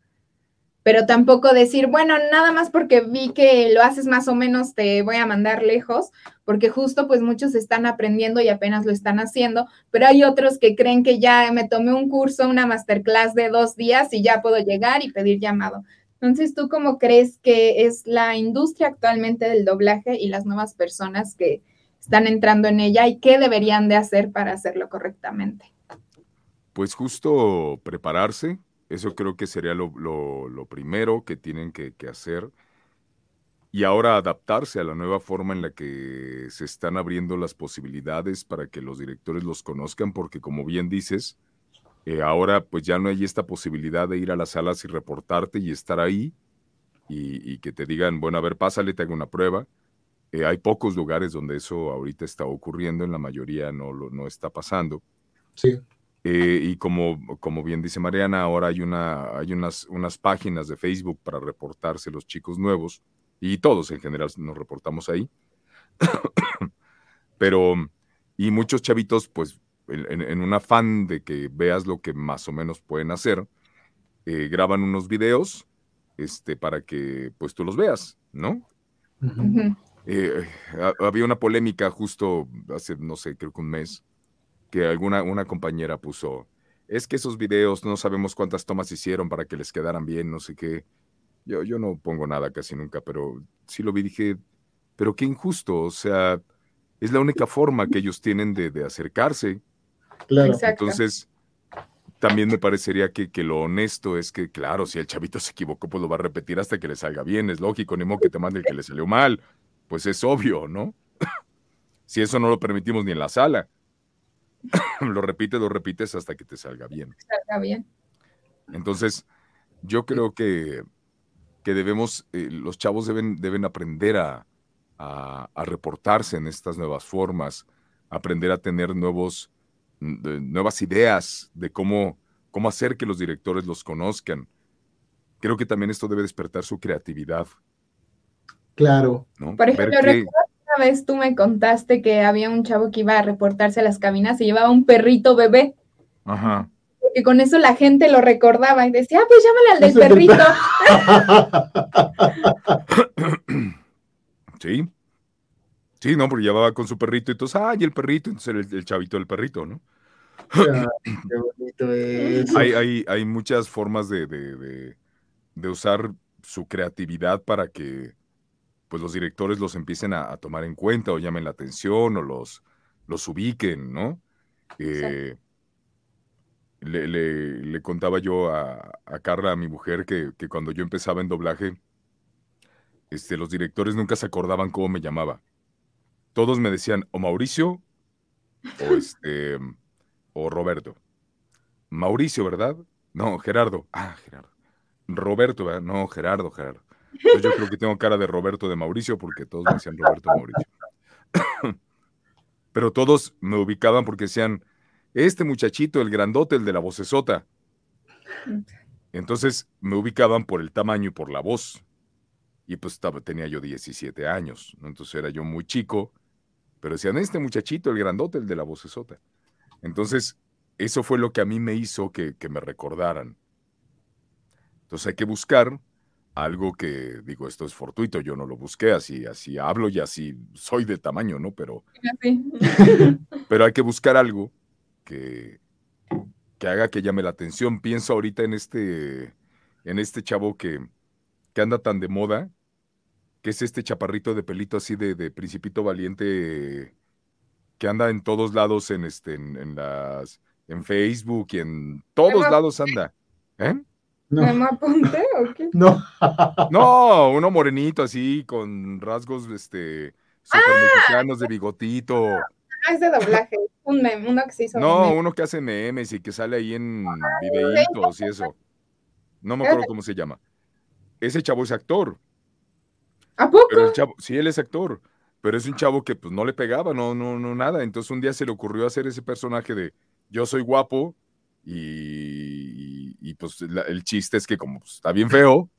Pero tampoco decir, bueno, nada más porque vi que lo haces más o menos, te voy a mandar lejos, porque justo pues muchos están aprendiendo y apenas lo están haciendo, pero hay otros que creen que ya me tomé un curso, una masterclass de dos días y ya puedo llegar y pedir llamado. Entonces, ¿tú cómo crees que es la industria actualmente del doblaje y las nuevas personas que están entrando en ella y qué deberían de hacer para hacerlo correctamente. Pues justo prepararse, eso creo que sería lo, primero que tienen que, que hacer y ahora adaptarse a la nueva forma en la que se están abriendo las posibilidades para que los directores los conozcan, porque como bien dices, eh, ahora pues ya no hay esta posibilidad de ir a las salas y reportarte y estar ahí y, que te digan, bueno, a ver, pásale, te hago una prueba. Eh, hay pocos lugares donde eso ahorita está ocurriendo, en la mayoría no, lo, no está pasando. Sí. Eh, y como, como bien dice Mariana, ahora hay, una, hay unas, unas páginas de Facebook para reportarse los chicos nuevos y todos en general nos reportamos ahí. Pero, y muchos chavitos, pues, en, un afán de que veas lo que más o menos pueden hacer, eh, graban unos videos este, para que, pues, tú los veas, ¿no? Eh, había una polémica justo hace, no sé, creo que un mes, que alguna una compañera puso, es que esos videos no sabemos cuántas tomas hicieron para que les quedaran bien, no sé qué. Yo, yo no pongo nada casi nunca, pero sí lo vi, dije, pero qué injusto, o sea, es la única forma que ellos tienen de, acercarse. Claro. Entonces, también me parecería que, que, lo honesto es que, claro, si el chavito se equivocó, pues lo va a repetir hasta que le salga bien, es lógico, ni modo que te mande el que le salió mal, pues es obvio, ¿no? si eso no lo permitimos ni en la sala, lo repites, lo repites hasta que te salga bien. Salga bien. Entonces, yo creo que que debemos, eh, los chavos deben, deben aprender a, reportarse en estas nuevas formas, aprender a tener nuevos, nuevas ideas de cómo, cómo hacer que los directores los conozcan. Creo que también esto debe despertar su creatividad. Claro. Por ejemplo, una vez tú me contaste que había un chavo que iba a reportarse a las cabinas y llevaba un perrito bebé. Ajá que con eso la gente lo recordaba y decía, ah, pues llámale al del perrito. Sí. Sí, no, porque llevaba con su perrito y entonces, ay, el perrito, entonces el, el chavito del perrito, ¿no? qué bonito es. Hay, hay, hay muchas formas de, de, de, usar su creatividad para que pues los directores los empiecen a, tomar en cuenta o llamen la atención o los, los ubiquen, ¿no? Eh, le, contaba yo a, Carla, a mi mujer, que, cuando yo empezaba en doblaje, este, los directores nunca se acordaban cómo me llamaba. Todos me decían o Mauricio o, este, o Roberto. Mauricio, ¿verdad? No, Gerardo. Ah, Gerardo. Roberto, ¿verdad? No, Gerardo, Gerardo. Yo creo que tengo cara de Roberto de Mauricio porque todos me decían Roberto Mauricio. Pero todos me ubicaban porque decían, este muchachito, el grandote, el de la vocesota. Entonces me ubicaban por el tamaño y por la voz. Y pues estaba, tenía yo 17 años, entonces era yo muy chico, pero decían, este muchachito, el grandote, el de la vocesota. Entonces, eso fue lo que a mí me hizo que, me recordaran. Entonces hay que buscar algo que, digo, esto es fortuito, yo no lo busqué, así, así hablo y así soy de tamaño, ¿no? Pero, pero hay que buscar algo que, que haga que llame la atención. Pienso ahorita en este, en este chavo que, que anda tan de moda, que es este chaparrito de pelito así de, de principito valiente, que anda en todos lados en este, en, las, en Facebook y en todos lados anda. ¿Eh? No. ¿Me apunté o qué? No. no, uno morenito así, con rasgos este mexicanos de bigotito. Ah, es de doblaje. Un meme, uno que se hizo. No, uno que hace memes y que sale ahí en videitos y eso. No me acuerdo cómo se llama. Ese chavo es actor. ¿A poco? Pero el chavo, sí, él es actor. Pero es un chavo que pues no le pegaba, no, no, no, nada. Entonces un día se le ocurrió hacer ese personaje de yo soy guapo y, pues el chiste es que como pues, está bien feo,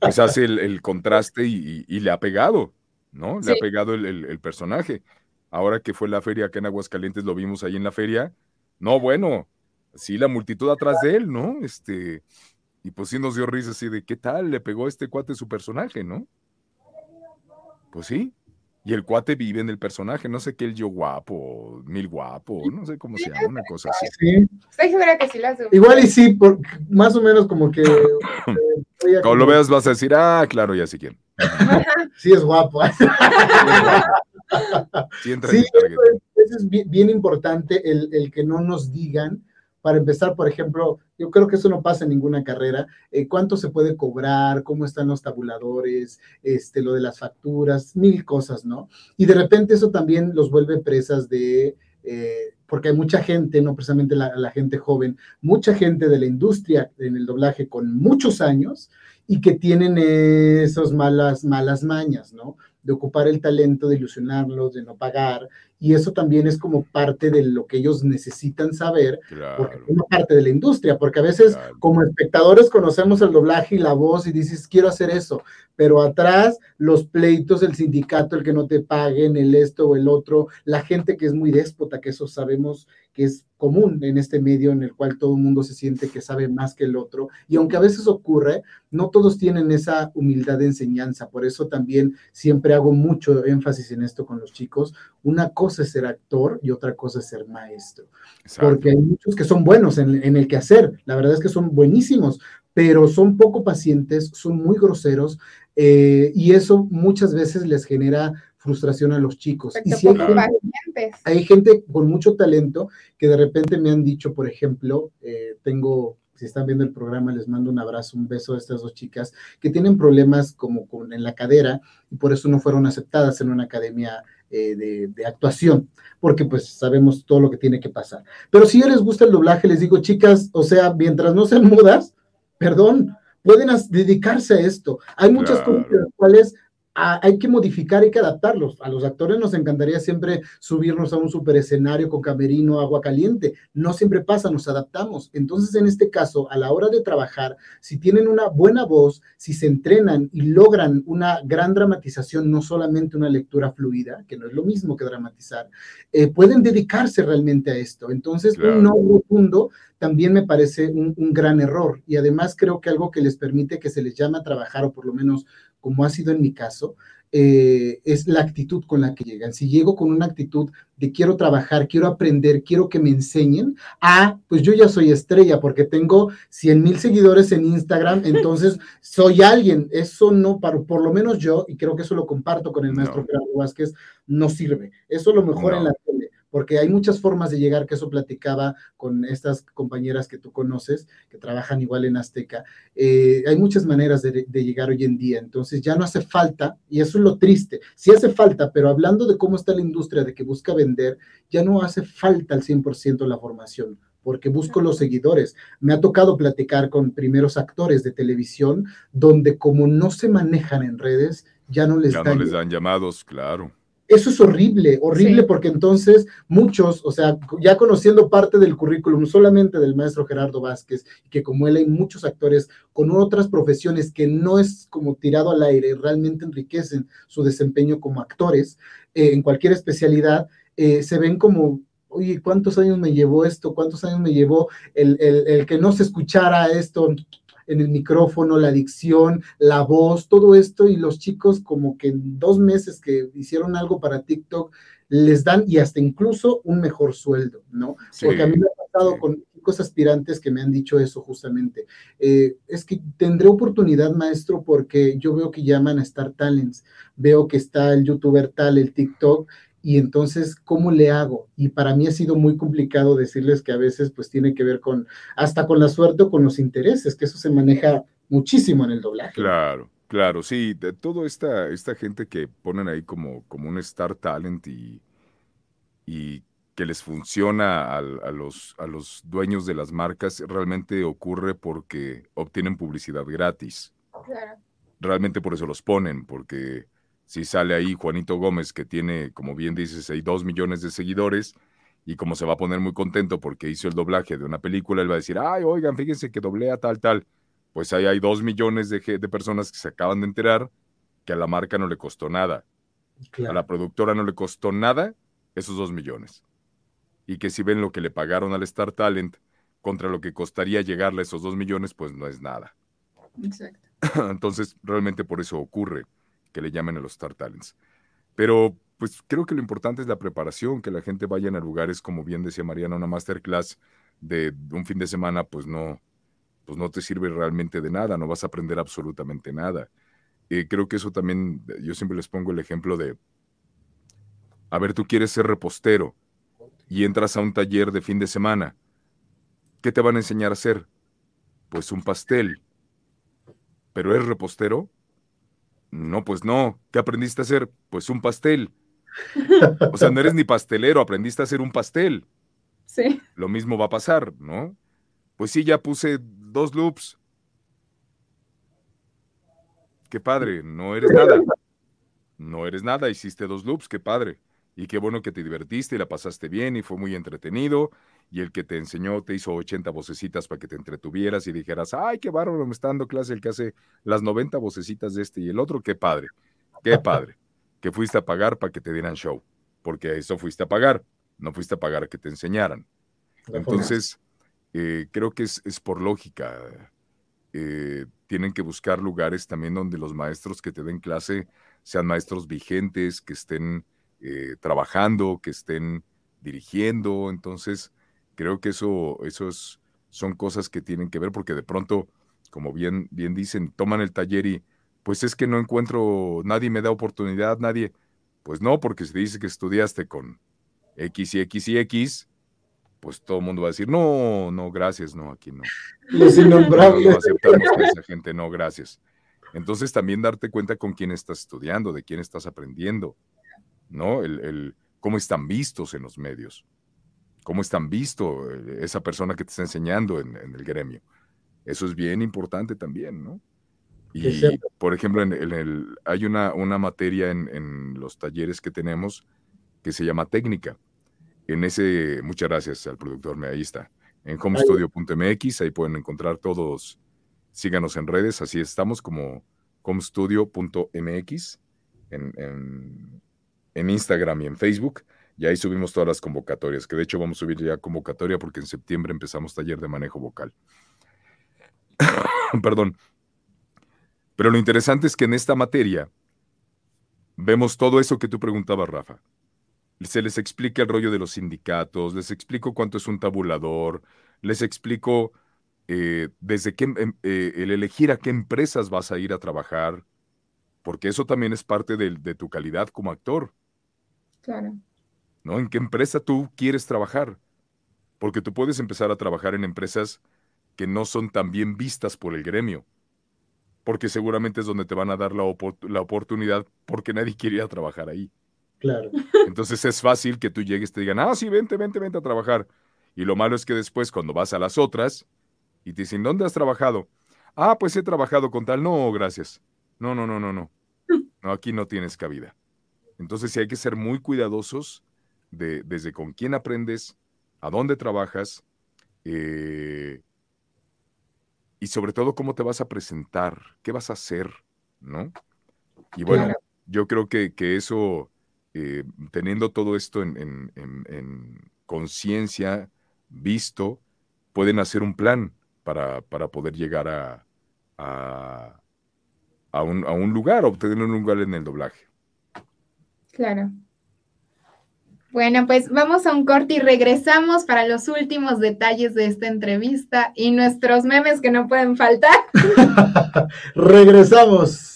pues hace el, contraste y, le ha pegado, ¿no? Le ha pegado el personaje ahora que fue la feria acá en Aguascalientes, lo vimos ahí en la feria. No, bueno, sí, la multitud atrás de él, ¿no? Este, y pues sí nos dio risa así de qué tal le pegó a este cuate su personaje, ¿no? Pues sí. Y el cuate vive en el personaje, no sé qué el yo guapo, mil guapo, no sé cómo se llama, una cosa así. Sí. Estoy segura que sí la Igual y sí, por, más o menos como que. Eh, Cuando lo veas vas a decir, ah, claro, ya sé quién. sí es guapo. Sí, Sí, eso es, eso es bien, bien importante, el, el que no nos digan. Para empezar, por ejemplo, yo creo que eso no pasa en ninguna carrera. eh, ¿Cuánto se puede cobrar? ¿Cómo están los tabuladores? Este, lo de las facturas, mil cosas, ¿no? Y de repente eso también los vuelve presas de, eh, porque hay mucha gente, no precisamente la, gente joven, mucha gente de la industria en el doblaje con muchos años y que tienen esas malas, malas mañas, ¿no? De ocupar el talento, de ilusionarlos, de no pagar. Y eso también es como parte de lo que ellos necesitan saber, porque Claro, es una parte de la industria, porque a veces claro. como espectadores conocemos el doblaje y la voz y dices, quiero hacer eso, pero atrás los pleitos, el sindicato, el que no te paguen, el esto o el otro, la gente que es muy déspota, que eso sabemos que es común en este medio en el cual todo el mundo se siente que sabe más que el otro, y aunque a veces ocurre, no todos tienen esa humildad de enseñanza, por eso también siempre hago mucho énfasis en esto con los chicos, una cosa es ser actor y otra cosa es ser maestro Exacto. porque hay muchos que son buenos en, en el quehacer, la verdad es que son buenísimos, pero son poco pacientes, son muy groseros eh, y eso muchas veces les genera frustración a los chicos. Y Perfecto, si hay gente, pacientes. hay gente con mucho talento que de repente me han dicho, por ejemplo, eh, tengo, si están viendo el programa, les mando un abrazo, un beso a estas dos chicas que tienen problemas como con, en la cadera y por eso no fueron aceptadas en una academia eh, de, de actuación, porque pues sabemos todo lo que tiene que pasar. Pero si ya les gusta el doblaje, les digo, chicas, o sea, mientras no sean mudas, perdón, pueden dedicarse a esto. Hay muchas Claro. cosas de las cuales hay que modificar, hay que adaptarlos. A los actores nos encantaría siempre subirnos a un super escenario con camerino, agua caliente. No siempre pasa, nos adaptamos. Entonces, en este caso, a la hora de trabajar, si tienen una buena voz, si se entrenan y logran una gran dramatización, no solamente una lectura fluida, que no es lo mismo que dramatizar, eh, pueden dedicarse realmente a esto. Entonces, Claro. un no rotundo también me parece un, un gran error. Y además creo que algo que les permite que se les llame a trabajar, o por lo menos como ha sido en mi caso, eh, es la actitud con la que llegan. Si llego con una actitud de quiero trabajar, quiero aprender, quiero que me enseñen, ah, pues yo ya soy estrella porque tengo 100 mil seguidores en Instagram, entonces soy alguien. Eso no, para, por lo menos yo, y creo que eso lo comparto con el maestro No. Gerardo Vázquez, no sirve. Eso lo mejor en la tele, porque hay muchas formas de llegar, que eso platicaba con estas compañeras que tú conoces, que trabajan igual en Azteca. Eh, hay muchas maneras de, de llegar hoy en día, entonces ya no hace falta, y eso es lo triste, sí hace falta, pero hablando de cómo está la industria, de que busca vender, ya no hace falta al 100% la formación porque busco los seguidores. Me ha tocado platicar con primeros actores de televisión donde como no se manejan en redes, ya no les Ya no dan les dan llamados, claro. Eso es horrible, horrible Sí. porque entonces muchos, o sea, ya conociendo parte del currículum solamente del maestro Gerardo Vázquez, que como él hay muchos actores con otras profesiones que no es como tirado al aire, realmente enriquecen su desempeño como actores eh, en cualquier especialidad, eh, se ven como, oye, ¿cuántos años me llevó esto? ¿Cuántos años me llevó el, el- el que no se escuchara esto? En el micrófono, la dicción, la voz, todo esto, y los chicos como que en dos meses que hicieron algo para TikTok, les dan y hasta incluso un mejor sueldo, ¿no? Sí, Porque a mí me ha pasado sí. con chicos aspirantes que me han dicho eso justamente. Eh, es que tendré oportunidad, maestro, porque yo veo que llaman a Star Talents, veo que está el youtuber tal, el TikTok, y entonces, ¿cómo le hago? Y para mí ha sido muy complicado decirles que a veces pues tiene que ver con, hasta con la suerte o con los intereses, que eso se maneja muchísimo en el doblaje. Claro, claro, sí, de toda esta, esta gente que ponen ahí como, como un star talent y, y que les funciona al- a, los, a los dueños de las marcas, realmente ocurre porque obtienen publicidad gratis. Claro. Realmente por eso los ponen, porque si sale ahí Juanito Gómez, que tiene, como bien dices, ahí dos millones de seguidores, y como se va a poner muy contento porque hizo el doblaje de una película, él va a decir, ay, oigan, fíjense que doblea tal, tal. Pues ahí hay dos millones de, de personas que se acaban de enterar que a la marca no le costó nada. A la productora no le costó nada esos dos millones. Y que si ven lo que le pagaron al Star Talent contra lo que costaría llegarle a esos dos millones, pues no es nada. Exacto. Entonces, realmente por eso ocurre que le llamen a los Star Talents. Pero, pues creo que lo importante es la preparación, que la gente vaya a lugares, como bien decía Mariana, una masterclass de un fin de semana, pues no, pues no te sirve realmente de nada, no vas a aprender absolutamente nada. Eh, creo que eso también, yo siempre les pongo el ejemplo de, A ver, tú quieres ser repostero y entras a un taller de fin de semana. ¿Qué te van a enseñar a hacer? Pues un pastel. ¿Pero es repostero? No, pues no. ¿Qué aprendiste a hacer? Pues un pastel. O sea, no eres ni pastelero, aprendiste a hacer un pastel. Sí. Lo mismo va a pasar, ¿no? Pues sí, ya puse dos loops. Qué padre, no eres nada. No eres nada, hiciste dos loops, qué padre. Y qué bueno que te divertiste y la pasaste bien y fue muy entretenido. Y el que te enseñó te hizo 80 vocecitas para que te entretuvieras y dijeras, ay, qué bárbaro, me está dando clase el que hace las 90 vocecitas de este y el otro, qué padre, qué padre. Que fuiste a pagar para que te dieran show, porque eso fuiste a pagar, no fuiste a pagar a que te enseñaran. Entonces, eh, creo que es, es por lógica. Eh, tienen que buscar lugares también donde los maestros que te den clase sean maestros vigentes, que estén eh, trabajando, que estén dirigiendo. Entonces, creo que eso, eso es, son cosas que tienen que ver porque de pronto, como bien, bien dicen, toman el taller y pues es que no encuentro, nadie me da oportunidad, nadie. Pues no, porque si te dice que estudiaste con X y X y X, pues todo el mundo va a decir, no, no, gracias, no, aquí no. Los innombrables. No, no aceptamos a esa gente, no, gracias. Entonces también darte cuenta con quién estás estudiando, de quién estás aprendiendo, ¿no? El, el cómo están vistos en los medios, cómo están vistos esa persona que te está enseñando en, en, el gremio. Eso es bien importante también, ¿no? Y, por ejemplo, en, en el, hay una, una materia en, en los talleres que tenemos que se llama técnica. En ese, muchas gracias al productor, ahí está, en homestudio.mx, ahí pueden encontrar todos, síganos en redes, así estamos como homestudio.mx, en, en, Instagram y en Facebook, y ahí subimos todas las convocatorias, que de hecho vamos a subir ya convocatoria porque en septiembre empezamos taller de manejo vocal. Perdón. Pero lo interesante es que en esta materia vemos todo eso que tú preguntabas, Rafa se les explica el rollo de los sindicatos, les explico cuánto es un tabulador, les explico eh, desde qué, eh, el elegir a qué empresas vas a ir a trabajar, porque eso también es parte de, tu calidad como actor. Claro. ¿No? ¿En qué empresa tú quieres trabajar? Porque tú puedes empezar a trabajar en empresas que no son tan bien vistas por el gremio, porque seguramente es donde te van a dar la, la oportunidad porque nadie quiere ir a trabajar ahí. Claro. Entonces es fácil que tú llegues y te digan, ah, sí, vente, vente, vente a trabajar. Y lo malo es que después cuando vas a las otras y te dicen, ¿dónde has trabajado? Ah, pues he trabajado con tal. No, gracias. No, no, no, no, no. No, aquí no tienes cabida. Entonces sí hay que ser muy cuidadosos de, desde con quién aprendes, a dónde trabajas eh, y sobre todo cómo te vas a presentar, qué vas a hacer, ¿no? Y bueno, claro. yo creo que, que eso eh, teniendo todo esto en, en, en, en conciencia, visto, pueden hacer un plan para, para poder llegar a, a, a, un, a, un, lugar, obtener un lugar en el doblaje. Claro. Bueno, pues vamos a un corte y regresamos para los últimos detalles de esta entrevista y nuestros memes que no pueden faltar. regresamos.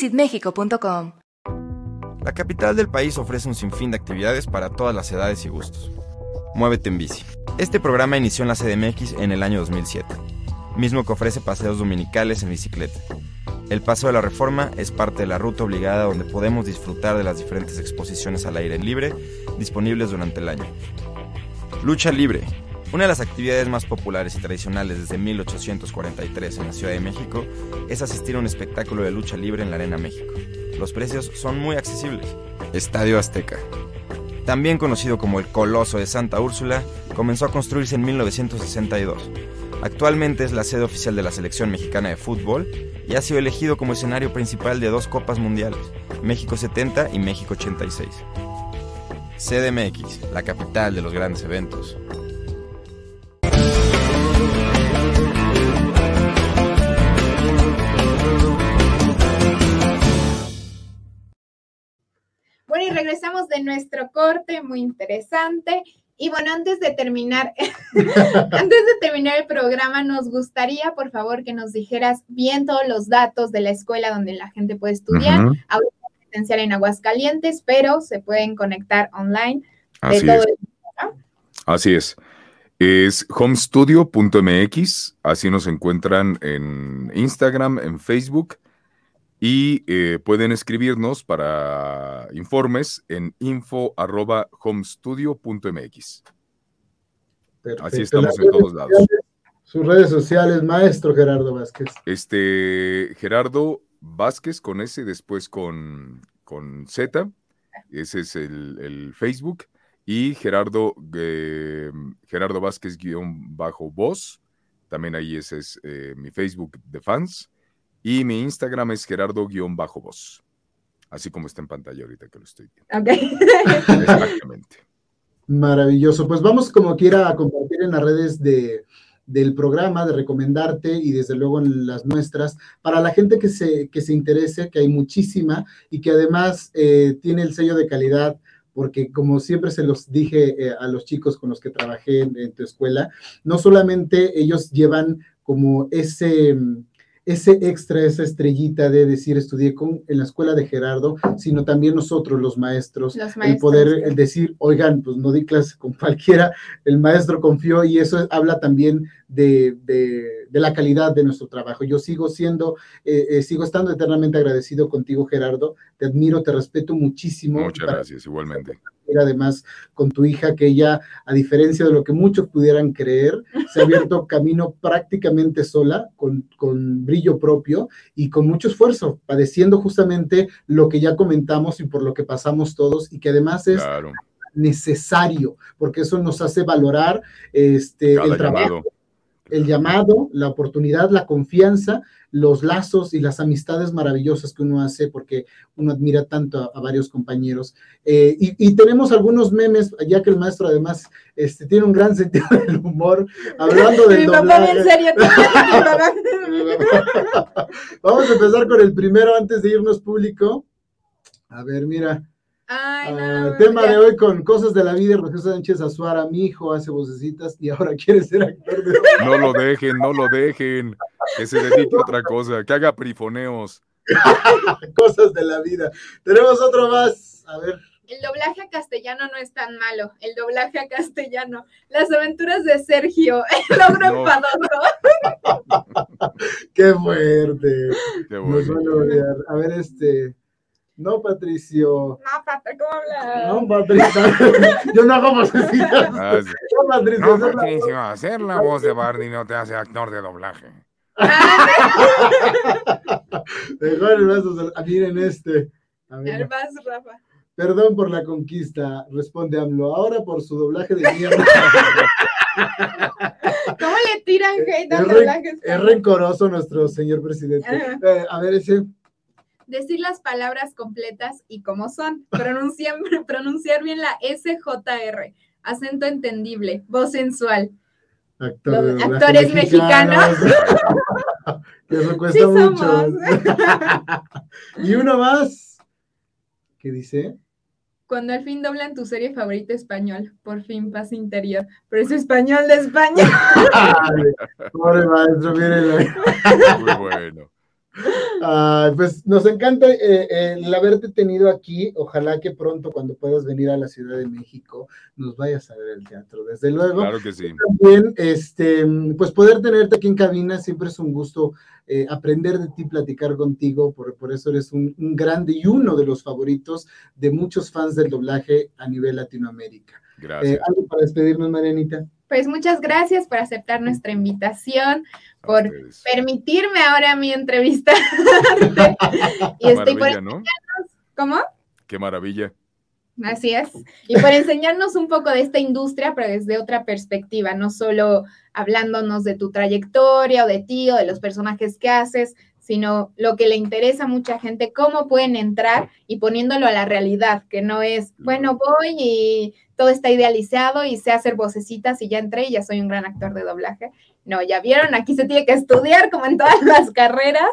visitmexico.com. La capital del país ofrece un sinfín de actividades para todas las edades y gustos. Muévete en bici. Este programa inició en la CDMX en el año 2007, mismo que ofrece paseos dominicales en bicicleta. El Paso de la Reforma es parte de la ruta obligada donde podemos disfrutar de las diferentes exposiciones al aire libre disponibles durante el año. Lucha Libre. Una de las actividades más populares y tradicionales desde 1843 en la Ciudad de México es asistir a un espectáculo de lucha libre en la Arena México. Los precios son muy accesibles. Estadio Azteca. También conocido como el Coloso de Santa Úrsula, comenzó a construirse en 1962. Actualmente es la sede oficial de la selección mexicana de fútbol y ha sido elegido como escenario principal de dos Copas Mundiales, México 70 y México 86. CDMX, la capital de los grandes eventos. Regresamos de nuestro corte, muy interesante. Y bueno, antes de terminar, antes de terminar el programa, nos gustaría, por favor, que nos dijeras bien todos los datos de la escuela donde la gente puede estudiar. Ujú. Ahorita presencial en Aguascalientes, pero se pueden conectar online de Así todo es. el Así es. Es homestudio.mx, así nos encuentran en Instagram, en Facebook y eh, pueden escribirnos para informes en info.homestudio.mx. Perfecto. Así estamos en todos lados. sociales, Sus redes sociales, maestro Gerardo Vázquez. Este Gerardo Vázquez con S, después con, con Z, ese es el, el Facebook, y Gerardo, eh, Gerardo Vázquez guion bajo voz, también ahí ese es eh, mi Facebook de fans, y mi Instagram es Gerardo guion bajo voz, así como está en pantalla ahorita que lo estoy viendo. Ok. Exactamente. Maravilloso. Pues vamos como quiera a compartir en las redes de, del programa, de recomendarte y desde luego en las nuestras, para la gente que se, que se interese, que hay muchísima y que además eh, tiene el sello de calidad, porque como siempre se los dije eh, a los chicos con los que trabajé en, en tu escuela, no solamente ellos llevan como ese... ese extra, esa estrellita de decir estudié con, en la escuela de Gerardo, sino también nosotros los maestros, Los el poder sí. el decir, oigan, pues no di clase con cualquiera, el maestro confió y eso habla también de, de- de la calidad de nuestro trabajo. Yo sigo siendo, eh, eh, sigo estando eternamente agradecido contigo, Gerardo, te admiro, te respeto muchísimo. Muchas gracias, igualmente. Además con tu hija, que ella, a diferencia de lo que muchos pudieran creer, se ha abierto camino prácticamente sola, con, con brillo propio y con mucho esfuerzo, padeciendo justamente lo que ya comentamos y por lo que pasamos todos, y que además es Claro, necesario, porque eso nos hace valorar este, cada el trabajo llamado. El llamado, la oportunidad, la confianza, los lazos y las amistades maravillosas que uno hace porque uno admira tanto a, a varios compañeros. Eh, y, y tenemos algunos memes, ya que el maestro además este, tiene un gran sentido del humor, hablando del Mi papá bien serio. Vamos a empezar con el primero antes de irnos público. A ver, mira. Ay, Ah, no, tema ya. de hoy con cosas de la vida. Rocío Sánchez Azuara, mi hijo, hace vocecitas y ahora quiere ser actor de No lo dejen, no lo dejen. Que se dedique a otra cosa, que haga perifoneos. cosas de la vida. Tenemos otro más. A ver. El doblaje a castellano no es tan malo. El doblaje a castellano. Las aventuras de Sergio. El logro No. Qué fuerte. Qué Nos bueno. van a. A ver, este. No, Patricio. No, Pata, ¿cómo habla? No, Patricio. Yo no hago vocecitas. Ah, sí. No, Patricio. No, Patricio, hacer la voz de Barney no te hace actor de doblaje. Ah, Mejor el ah, Miren este. A a ver, vas, Rafa. Perdón por la conquista, responde AMLO. Ahora por su doblaje de mierda. ¿Cómo le tiran hate al Es, re- doblaje? es rencoroso nuestro señor presidente. Eh, a ver, ese. Decir las palabras completas y como son. Pronunciar, pronunciar bien la SJR. Acento entendible. Voz sensual. Los actores mexicanos. Que Eso cuesta Sí mucho. y uno más. ¿Qué dice? Cuando al fin doblan tu serie favorita español, por fin paz interior. Pero es español de España. Ay, pobre maestro, mírenlo. Muy bueno. Ah, pues nos encanta eh, eh, el haberte tenido aquí. Ojalá que pronto, cuando puedas venir a la Ciudad de México, nos vayas a ver el teatro. Desde luego. Claro que sí. También, este, pues poder tenerte aquí en cabina siempre es un gusto eh, aprender de ti, platicar contigo. Por, por eso eres un, un grande y uno de los favoritos de muchos fans del doblaje a nivel Latinoamérica. Gracias. Eh, ¿Algo para despedirnos, Marianita? Pues muchas gracias por aceptar nuestra invitación, por Ustedes. permitirme ahora mi entrevista. y Qué estoy por ¿no? ¿Cómo? Qué maravilla. Así es. Y por enseñarnos un poco de esta industria, pero desde otra perspectiva, no solo hablándonos de tu trayectoria o de ti o de los personajes que haces, sino lo que le interesa a mucha gente, cómo pueden entrar y poniéndolo a la realidad, que no es, bueno, voy y todo está idealizado y sé hacer vocecitas y ya entré y ya soy un gran actor de doblaje. No, ya vieron, aquí se tiene que estudiar como en todas las carreras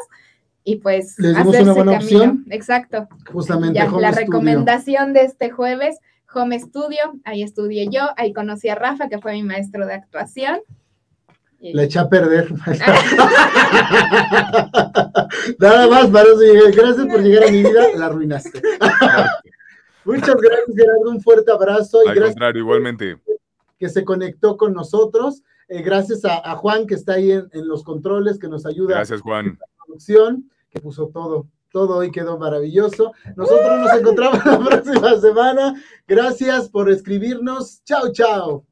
y pues Les dimos una buena camino. opción. Exacto. Justamente Ya, la Studio. recomendación de este jueves, Home Studio, ahí estudié yo, ahí conocí a Rafa, que fue mi maestro de actuación. La eché a perder. Nada más, para eso llegué. Gracias por llegar a mi vida, la arruinaste. Muchas gracias, Gerardo. Un fuerte abrazo y Al gracias contrario, igualmente. que se conectó con nosotros. Eh, gracias a, a Juan, que está ahí en, en los controles, que nos ayuda Gracias, Juan. en la producción, que puso todo. Todo hoy quedó maravilloso. Nosotros nos encontramos la próxima semana. Gracias por escribirnos. Chao, chao.